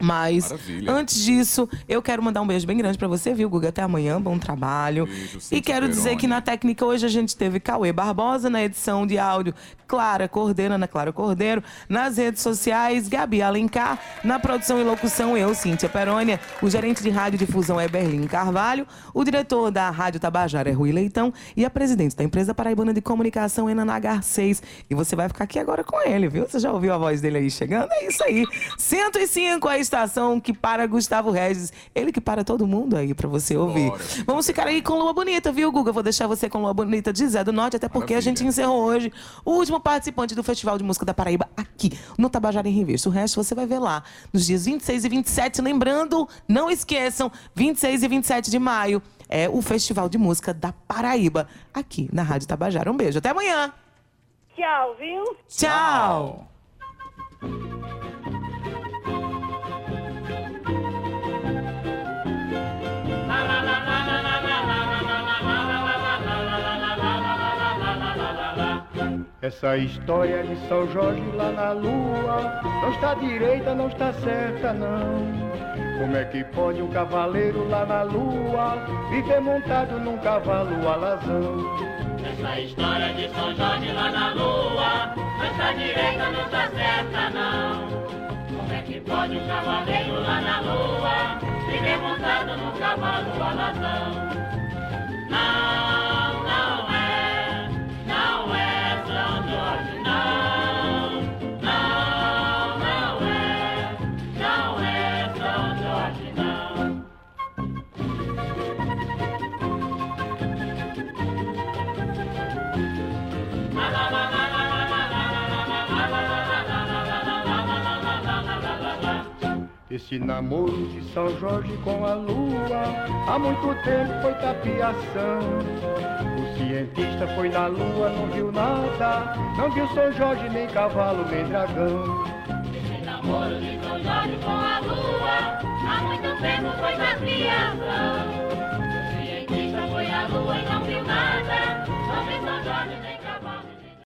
Mas Maravilha. antes disso, eu quero mandar um beijo bem grande pra você, viu, Guga? Até amanhã, bom trabalho. Beijo, e quero dizer Peroni. que na técnica hoje a gente teve Cauê Barbosa na edição de áudio, Clara Cordeiro, Ana Clara Cordeiro, nas redes sociais, Gabi Alencar, na produção e locução eu, Cíntia Perônia, o gerente de rádio difusão é Berlim Carvalho, o diretor da Rádio Tabajara é Rui Leitão e a presidente da empresa paraibana de comunicação é Nana Garcês. E você vai ficar aqui agora com ele, viu? Você já ouviu a voz dele aí chegando? É isso aí. 105 a estação que para Gustavo Regis. Ele que para todo mundo aí pra você ouvir. Bora, Vamos ficar aí com Lua Bonita, viu, Guga? Vou deixar você com Lua Bonita de Zé do Norte, até porque a Maravilha. gente encerrou hoje o último participante do Festival de Música da Paraíba aqui no Tabajara em Revista. O resto você vai ver lá nos dias 26 e 27. Lembrando, não esqueçam, 26 e 27 de maio é o Festival de Música da Paraíba aqui na Rádio Tabajara. Um beijo, até amanhã. Tchau, viu? Tchau. Essa história de São Jorge lá na lua não está direita, não está certa, não. Como é que pode um cavaleiro lá na lua viver montado num cavalo alazão? Essa história de São Jorge lá na lua não está direita, não está certa, não. Como é que pode um cavaleiro lá na lua viver montado num cavalo alazão? Não. Esse namoro de São Jorge com a lua há muito tempo foi tapiação. O cientista foi na lua, não viu nada, não viu São Jorge nem cavalo nem dragão. Esse namoro de São Jorge com a lua há muito tempo foi tapiação. O cientista foi à lua e não viu nada, não viu São Jorge nem